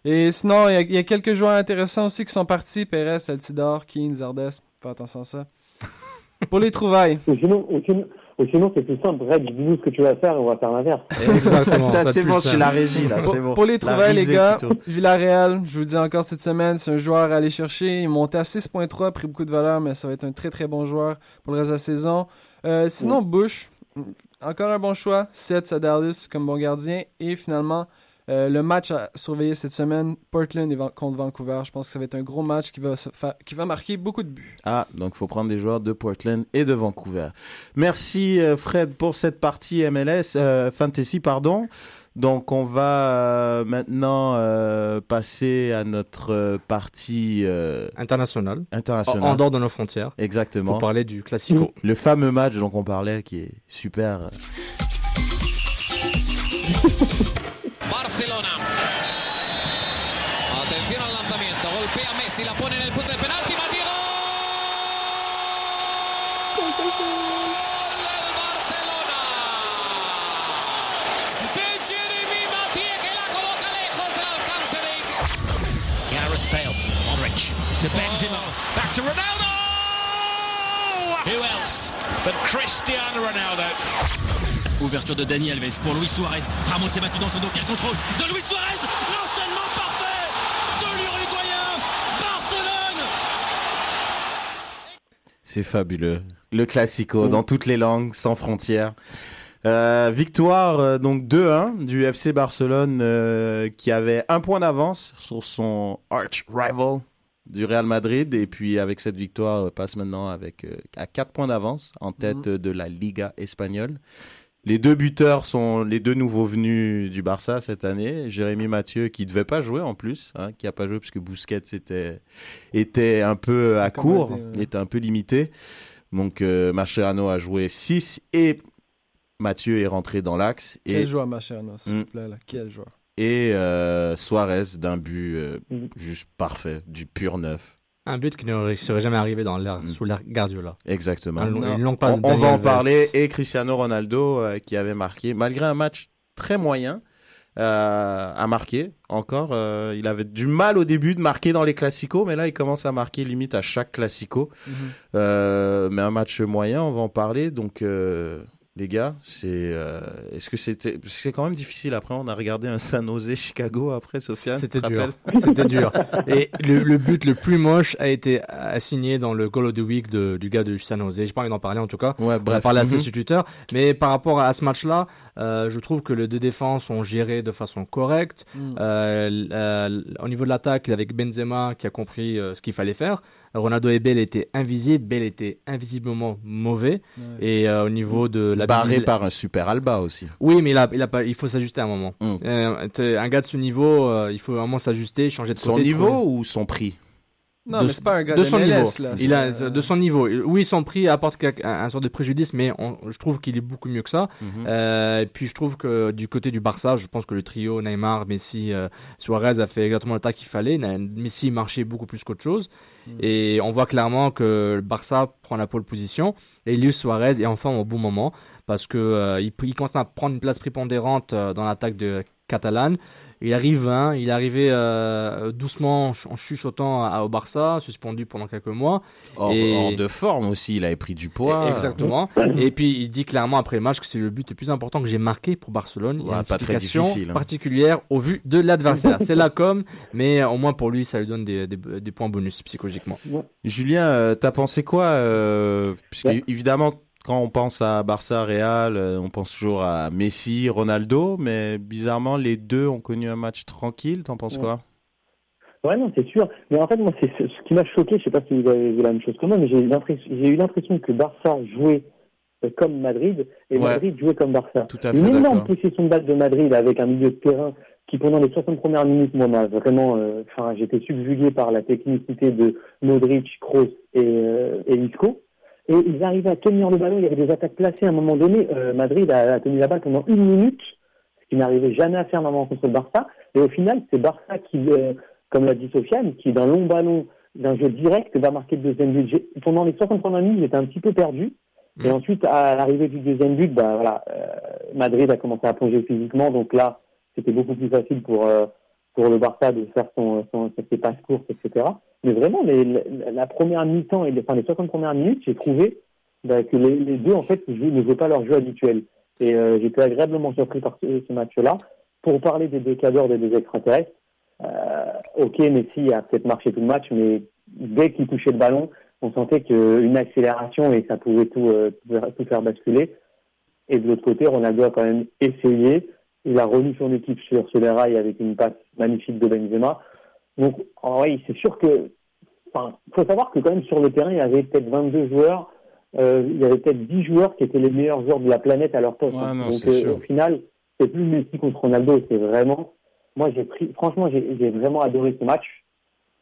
Et sinon, il y a- il y, a quelques joueurs intéressants aussi qui sont partis. Perez, Altidor, Keane, Zardes. Fais attention à ça. Pour les trouvailles. Ou sinon, c'est plus simple. Red, dis-nous ce que tu vas faire et on va faire l'inverse. Exactement. C'est bon, je suis la régie, là. Pour, C'est bon. pour les trouvailles, les gars, plutôt. Villarreal, je vous le dis encore cette semaine, c'est un joueur à aller chercher. Il est monté à 6.3, a pris beaucoup de valeur, mais ça va être un très très bon joueur pour le reste de la saison. Euh, sinon, Bush, encore un bon choix. 7 à Dallas comme bon gardien. Et finalement, euh, le match à surveiller cette semaine, Portland et Van- contre Vancouver. Je pense que ça va être un gros match qui va, se fa- qui va marquer beaucoup de buts. Ah, donc faut prendre des joueurs de Portland et de Vancouver. Merci euh, Fred pour cette partie MLS euh, fantasy pardon. Donc on va maintenant euh, passer à notre partie euh, International. En, internationale. en dehors de nos frontières. Exactement. Pour parler du Classico. Le fameux match dont on parlait qui est super. Barcelona. Atención al lanzamiento. Messi, la pone en el punto de penalti. Mathieu del Barcelona. De Jeremy Mathieu que la coloca lejos del alcance de Gareth Bale, Modric to Benzema, back to Ronaldo. Who else but Cristiano Ronaldo? Ouverture de Dani Alves pour Luis Suarez. Ramos est battu dans son dos. Quel contrôle de Luis Suarez parfait de l'Uruguayen Barcelone C'est fabuleux. Le Classico dans toutes les langues, sans frontières. Euh, victoire euh, donc 2-1 du FC Barcelone euh, qui avait un point d'avance sur son arch rival du Real Madrid et puis avec cette victoire passe maintenant avec à 4 points d'avance en tête euh, de la Liga espagnole. Les deux buteurs sont les deux nouveaux venus du Barça cette année. Jérémy Mathieu qui devait pas jouer en plus, hein, qui a pas joué puisque Busquets était était un peu à court, était un peu limité. Donc euh, Mascherano a joué 6 et Mathieu est rentré dans l'axe et Quel joueur, Macherano, s'il Mm. vous plaît. Là. Quel joueur. et euh, Suarez d'un but euh, Mm. juste parfait, du pur neuf. Un but qui ne serait jamais arrivé dans l'ère, Mm. sous l'ère Guardiola. Exactement. Un une longue passe On, on va en parler et Cristiano Ronaldo euh, qui avait marqué malgré un match très moyen euh, a marqué encore euh, il avait du mal au début de marquer dans les classicos mais là il commence à marquer limite à chaque classico Mhm. Euh, mais un match moyen on va en parler donc euh, les gars. C'est euh, est-ce que c'était c'est quand même difficile après on a regardé un San Jose Chicago après Sofiane. C'était dur. C'était dur. Et le, le but le plus moche a été assigné dans le Goal of the Week de, du gars de San Jose. J'ai pas envie d'en parler en tout cas. Ouais, On a bref. parlé assez sur Twitter. Mais par rapport à ce match-là, euh, je trouve que les deux défenses ont géré de façon correcte. Mm. Euh, euh, au niveau de l'attaque, avec Benzema qui a compris euh, ce qu'il fallait faire. Ronaldo et Bale étaient invisibles. Bale était invisiblement mauvais. Ouais. Et euh, au niveau de la Barré par un super Alba aussi. oui, mais il, a, il, a pas, il faut s'ajuster à un moment. Mm. Euh, un gars de ce niveau, euh, il faut vraiment s'ajuster, changer de Son côté. niveau trouver- ou son prix? Non, de, mais c'est pas un gars de son MLS, niveau. là, il a euh, de son niveau. Oui, son prix apporte un, un sort de préjudice, mais on- je trouve qu'il est beaucoup mieux que ça. Mhm. Euh, et puis je trouve que du côté du Barça, je pense que le trio Neymar, Messi, euh, Suarez a fait exactement l'attaque qu'il fallait. Messi marchait beaucoup plus qu'autre chose. Mm. Et on voit clairement que le Barça prend la pole position. Et Elius Suarez est enfin au bon moment parce que il, il commence à prendre une place prépondérante dans l'attaque de Catalane. Il arrive, hein, il est arrivé euh, doucement en ch- en chuchotant à- au Barça, suspendu pendant quelques mois. Hors, Et- hors de forme aussi, il avait pris du poids. Exactement. Et puis il dit clairement après le match que c'est le but le plus important que j'ai marqué pour Barcelone. Il y Ouais, a une pas très explication difficile, hein. particulière au vu de l'adversaire. c'est la com, mais au moins pour lui, ça lui donne des, des, des points bonus psychologiquement. Julien, euh, t'as pensé quoi euh, Puisque Ouais. évidemment, quand on pense à Barça, Real, euh, on pense toujours à Messi, Ronaldo, mais bizarrement, les deux ont connu un match tranquille. T'en penses Ouais. quoi? Ouais, non, c'est sûr. Mais en fait, moi, c'est ce qui m'a choqué. Je sais pas si vous avez vu la même chose que moi, mais j'ai eu l'impression, que Barça jouait euh, comme Madrid et Ouais. Madrid jouait comme Barça. Tout à fait Une énorme possession de balle de Madrid avec un milieu de terrain qui, pendant les 60 premières minutes, moi, m'a vraiment, euh, enfin, j'étais subjugué par la technicité de Modric, Kroos et, euh, et Isco. Et ils arrivaient à tenir le ballon. Il y avait des attaques placées à un moment donné. Euh, Madrid a, a tenu la balle pendant une minute, ce qui n'arrivait jamais à faire normalement contre le Barça. Et au final, c'est Barça qui, euh, comme l'a dit Sofiane, qui d'un long ballon, d'un jeu direct, va marquer le deuxième but. J'ai- Pendant les 60 premières minutes, j'étais un petit peu perdu. Et Mm. ensuite, à l'arrivée du deuxième but, bah, voilà, euh, Madrid a commencé à plonger physiquement. Donc là, c'était beaucoup plus facile pour, euh, pour le Barça de faire son, son, ses passes courtes, etc. Mais vraiment, les, la, première mi-temps et les, enfin, les 60 premières minutes, j'ai trouvé bah, que les, deux, en fait, jouent- ne jouaient pas leur jeu habituel. Et euh, j'étais agréablement surpris par ce, match-là. Pour parler des deux cadors des deux extraterrestres, euh, ok, Messi a peut-être marché tout le match, mais dès qu'il touchait le ballon, on sentait qu'une accélération et ça pouvait tout, euh, tout faire basculer. Et de l'autre côté, Ronaldo a quand même essayé. Il a remis son équipe sur, sur les rails avec une passe magnifique de Benzema. Donc, vrai, c'est sûr que. Enfin, faut savoir que quand même sur le terrain, il y avait peut-être 22 joueurs. euh, il y avait peut-être 10 joueurs qui étaient les meilleurs joueurs de la planète à leur poste. Ouais, non, Donc, euh, au final, c'est plus Messi contre Ronaldo. C'est vraiment. Moi, j'ai pris. Franchement, j'ai j'ai vraiment adoré ce match.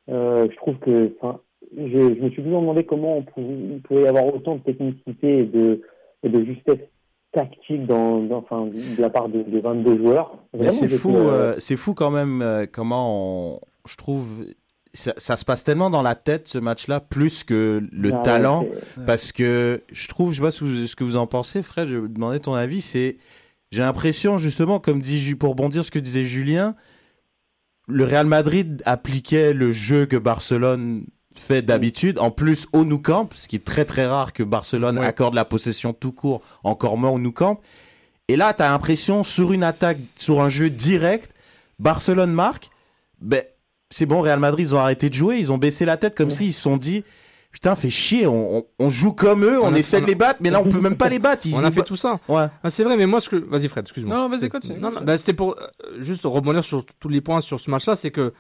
Euh, je trouve que. Enfin, je, je me suis toujours demandé comment on pouvait, il pouvait y avoir autant de technicité et de, et de justesse tactique dans, dans- enfin, de la part de, de 22 joueurs. C'est fou, euh, c'est fou quand même euh, comment on, je trouve ça, ça se passe tellement dans la tête ce match-là plus que le Ah talent parce que je trouve, je sais pas ce que vous, ce que vous en pensez, Fred, je vais vous demander ton avis, c'est j'ai l'impression justement comme dit pour bondir ce que disait Julien, le Real Madrid appliquait le jeu que Barcelone fait d'habitude, en plus au Nou Camp, ce qui est très très rare que Barcelone Ouais. accorde la possession tout court, encore moins au Nou Camp. Et là, tu as l'impression, sur une attaque, sur un jeu direct, Barcelone marque, ben, c'est bon, Real Madrid, ils ont arrêté de jouer, ils ont baissé la tête comme s'ils se sont dit, putain, fait chier, on, on- on joue comme eux, on, On a- essaie on de les battre, mais là, on peut même pas les battre. Ils On a fait tout ça. Ouais. Ah, c'est vrai, mais moi, ce que. Vas-y, Fred, excuse-moi. Non, non, vas-y, C'est- continue, Non, non, bah, c'était pour euh, juste rebondir sur tous les points sur ce match-là, c'est que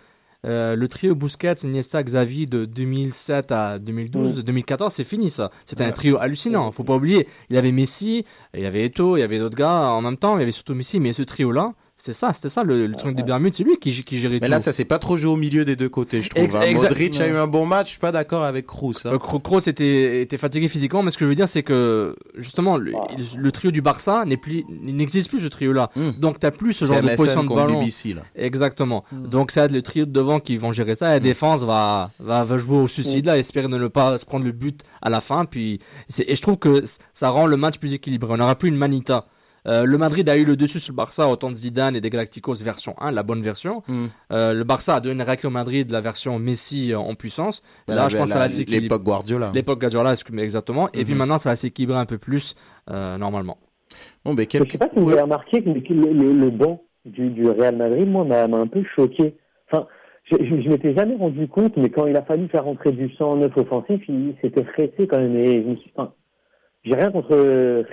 euh, le trio Busquets, Iniesta, Xavi de 2007 à 2012, 2014, c'est fini ça. C'était un trio hallucinant. Faut pas oublier. Il y avait Messi, il y avait Eto, il y avait d'autres gars en même temps. Il y avait surtout Messi, mais ce trio-là, c'est ça, c'était ça le, le truc des Bermudes. C'est lui qui, qui gérait Mais tout. là, ça s'est pas trop joué au milieu des deux côtés, je trouve. Ex- hein. Modric a eu un bon match, je suis pas d'accord avec Kroos. hein. Euh, Kro- Kroos était, était fatigué physiquement, mais ce que je veux dire, c'est que justement, le, il- le trio du Barça n'existe plus ce trio-là. Donc, t'as plus ce Hmm. Genre de MSN position de ballon. BBC, là. Exactement. Donc, ça va être le trio de devant qui vont gérer ça. La défense va, va, va jouer au suicide là, espérer ne pas se prendre le but à la fin. Puis, c'est- et je trouve que ça rend le match plus équilibré. On n'aura plus une manita. Euh, le Madrid a eu le dessus sur le Barça au temps de Zidane et des Galacticos version 1, la bonne version. Mm. Euh, le Barça a donné raclé au Madrid la version Messi euh, en puissance. Là, la- je pense que ça la- va s'équilibrer. l'époque Guardiola. L'époque Guardiola, exactement. Et puis Mhm. maintenant, ça va s'équilibrer un peu plus euh, normalement. Bon, ben, Je sais pas si vous avez remarqué que le, le, le banc du, du Real Madrid, moi, m'a un peu choqué. Enfin, je, je, je m'étais jamais rendu compte, mais quand il a fallu faire rentrer du 109 offensif, il s'était pressé quand même. Et je me suis, enfin, j'ai rien contre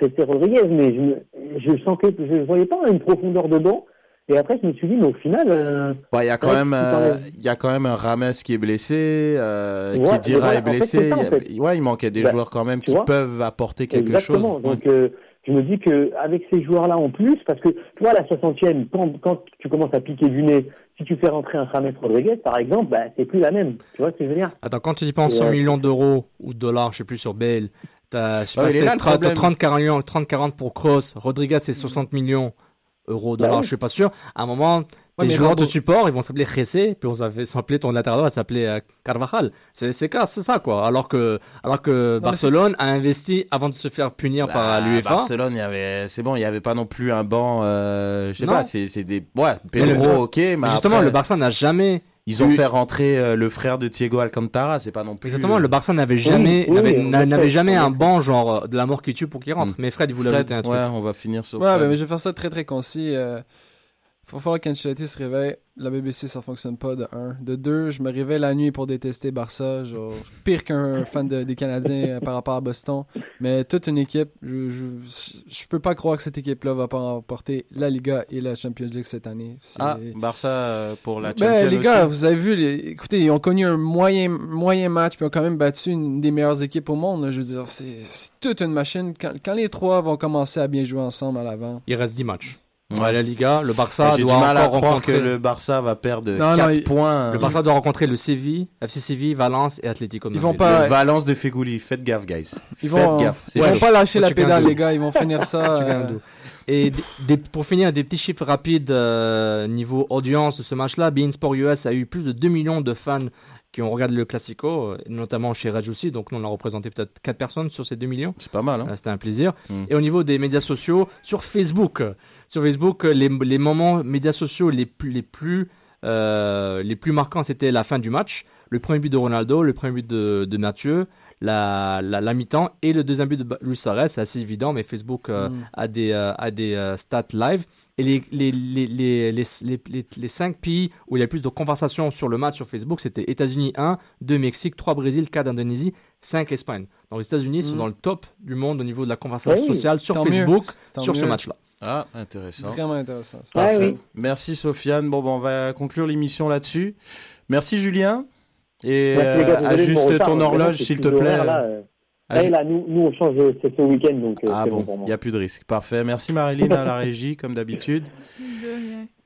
José Rodriguez, mais je, me, je sentais, je voyais pas une profondeur de banc. Et après, je me suis dit, mais au final, euh, Ouais, il y a quand ouais, même, tu euh, t'enlèves- il y a quand même un Rames qui est blessé, euh, Ouais, qui dira voilà, est en fait, blessé. ça, en Il y a- fait. ouais, il manquait des Bah, joueurs quand même tu qui vois peuvent apporter quelque Exactement. chose. Donc, euh, je me dis que avec ces joueurs-là en plus, parce que toi, à la 60e, quand, quand tu commences à piquer du nez, si tu fais rentrer un James Rodriguez, par exemple, bah, c'est plus la même. Tu vois ce que je veux dire? Attends, quand tu y penses Et, 100 euh, millions d'euros ou de dollars, je sais plus, sur Bale, t'as, je sais Ouais, pas, c'était là, le 30, problème. 30, 40 millions, 30, 40 pour Kroos, Rodriguez, c'est 60 millions euros, Bah dollars, oui. je suis pas sûr. À un moment, Ouais, tes mais joueurs de support, ils vont s'appeler Jesse, puis on s'appeler ton latéral droit, s'appeler euh, Carvajal. C'est, c'est, ça, c'est ça, quoi. Alors que, alors que Barcelone a investi avant de se faire punir par Bah, l'UEFA. Barcelone, il y avait, c'est bon, il y avait pas non plus un banc, euh, je sais pas, c'est, c'est des, ouais, le- Pedro, ok, Mais justement, après, le Barça n'a jamais ils ont fait rentrer euh, le frère de Thiago Alcantara, c'est pas non plus. Exactement, euh, le Barça n'avait jamais, oui, n'avait, jamais un banc genre euh, de la mort qui tue pour qu'il rentre. Mm. Mais Fred, il voulait Fred, ajouter un truc. ouais, on va finir sur. Ouais, Fred. mais je vais faire ça très très concis. Faut falloir qu'Ancelotti se réveille. La BBC, ça fonctionne pas, de un. De deux, je me réveille la nuit pour détester Barça. Genre, pire qu'un fan de- des Canadiens euh, par rapport à Boston. Mais toute une équipe, je, je, je peux pas croire que cette équipe-là va pas remporter la Liga et la Champions League cette année. Ah, Barça euh, pour la ben, Champions les gars, aussi. vous avez vu, les- écoutez, ils ont connu un moyen, moyen match, puis ils ont quand même battu une des meilleures équipes au monde. là. Je veux dire, c'est c'est toute une machine. Quand, quand les trois vont commencer à bien jouer ensemble à l'avant. Il reste 10 matchs. Ouais. La Liga, le Barça J'ai du doit mal à encore croire que rencontrer le Barça va perdre Non, non, 4 il- points. Le Barça doit rencontrer le Séville, FC Séville, Valence et Atlético de Ils vont Madrid. pas- Le Valence de Fegouli, faites gaffe, guys. Ils Faites vont, gaffe. ils vont pas lâcher la pédale, les gars. Ils vont finir ça. Euh. Et des- des- pour finir, des petits chiffres rapides euh, niveau audience de ce match-là. Bein Sport US a eu plus de 2 millions de fans qui ont regardé le Classico, euh, notamment chez Rage aussi. Donc nous, on a représenté peut-être 4 personnes sur ces 2 millions. C'est pas mal, hein. Euh, C'était un plaisir. Mm. Et au niveau des médias sociaux, sur Facebook, sur Facebook, euh, les, les moments médias sociaux les plus, les plus, euh, les plus marquants, c'était la fin du match, le premier but de Ronaldo, le premier but de, de Mathieu, la, la, la mi-temps et le deuxième but de Luis Suarez. C'est assez évident, mais Facebook euh, Mm. a des, euh, a des euh, stats live. Et les, les, les, les, les, les, les, les cinq pays où il y a le plus de conversations sur le match sur Facebook, c'était États-Unis 1, 2 Mexique, 3 Brésil, 4 Indonésie, 5 Espagne. Donc les États-Unis sont Mm. dans le top du monde au niveau de la conversation Oui, sociale sur tant mieux, Facebook tant sur ce match-là. Ah, intéressant. Vraiment intéressant. Parfait. oui. Merci Sofiane. Bon, ben, on va conclure l'émission là-dessus. Merci Julien. Et les euh, ajuste retard, ton horloge, s'il te plaît. horaire, Là, euh, Aju- là, là, nous, nous, on change, ce week-end, donc euh, Ah bon, il n'y a plus de risque. Parfait. Merci Marilyn à la régie, comme d'habitude.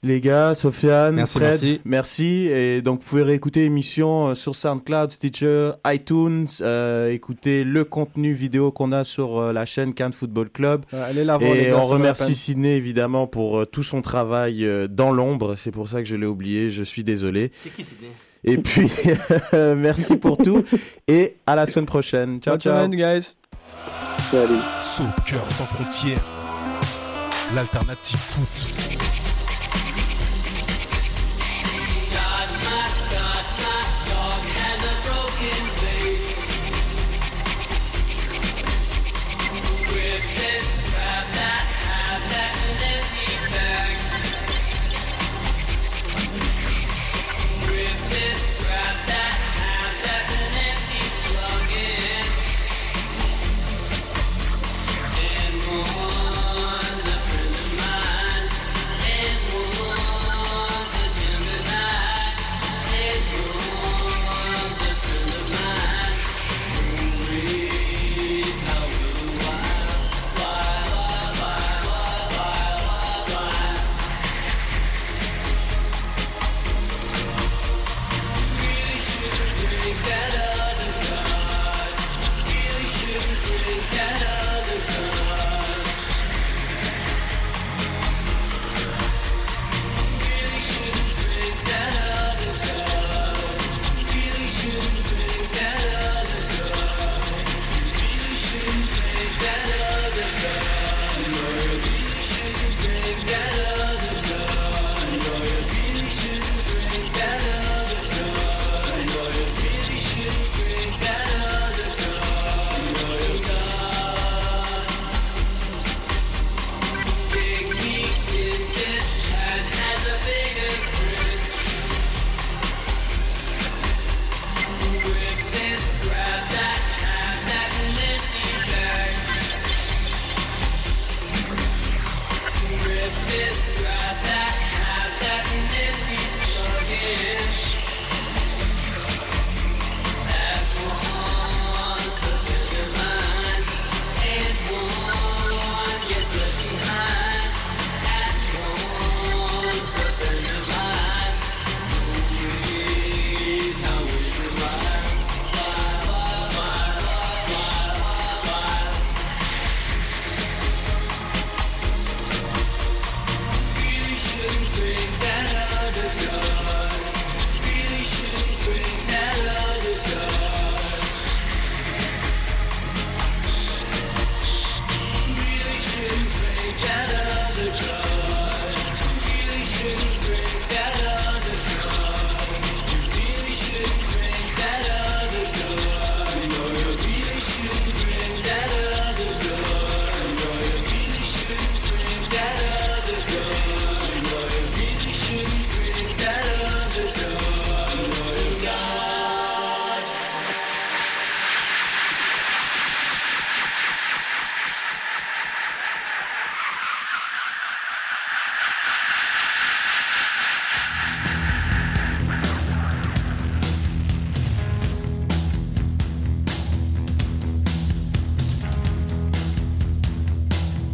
Les gars, Sofiane, Merci, Fred, merci. merci. Et donc, vous pouvez réécouter l'émission euh, sur SoundCloud, Stitcher, iTunes, euh, écouter le contenu vidéo qu'on a sur euh, la chaîne Cannes Football Club. Euh, allez la voir, les Et gars. on remercie. Sidney évidemment pour euh, tout son travail euh, dans l'ombre. C'est pour ça que je l'ai oublié. Je suis désolé. C'est qui Sidney? Et puis, merci pour tout. Et à la semaine prochaine. Ciao, Bonne ciao. semaine, guys. Salut. Soccer sans frontières, l'alternative foot.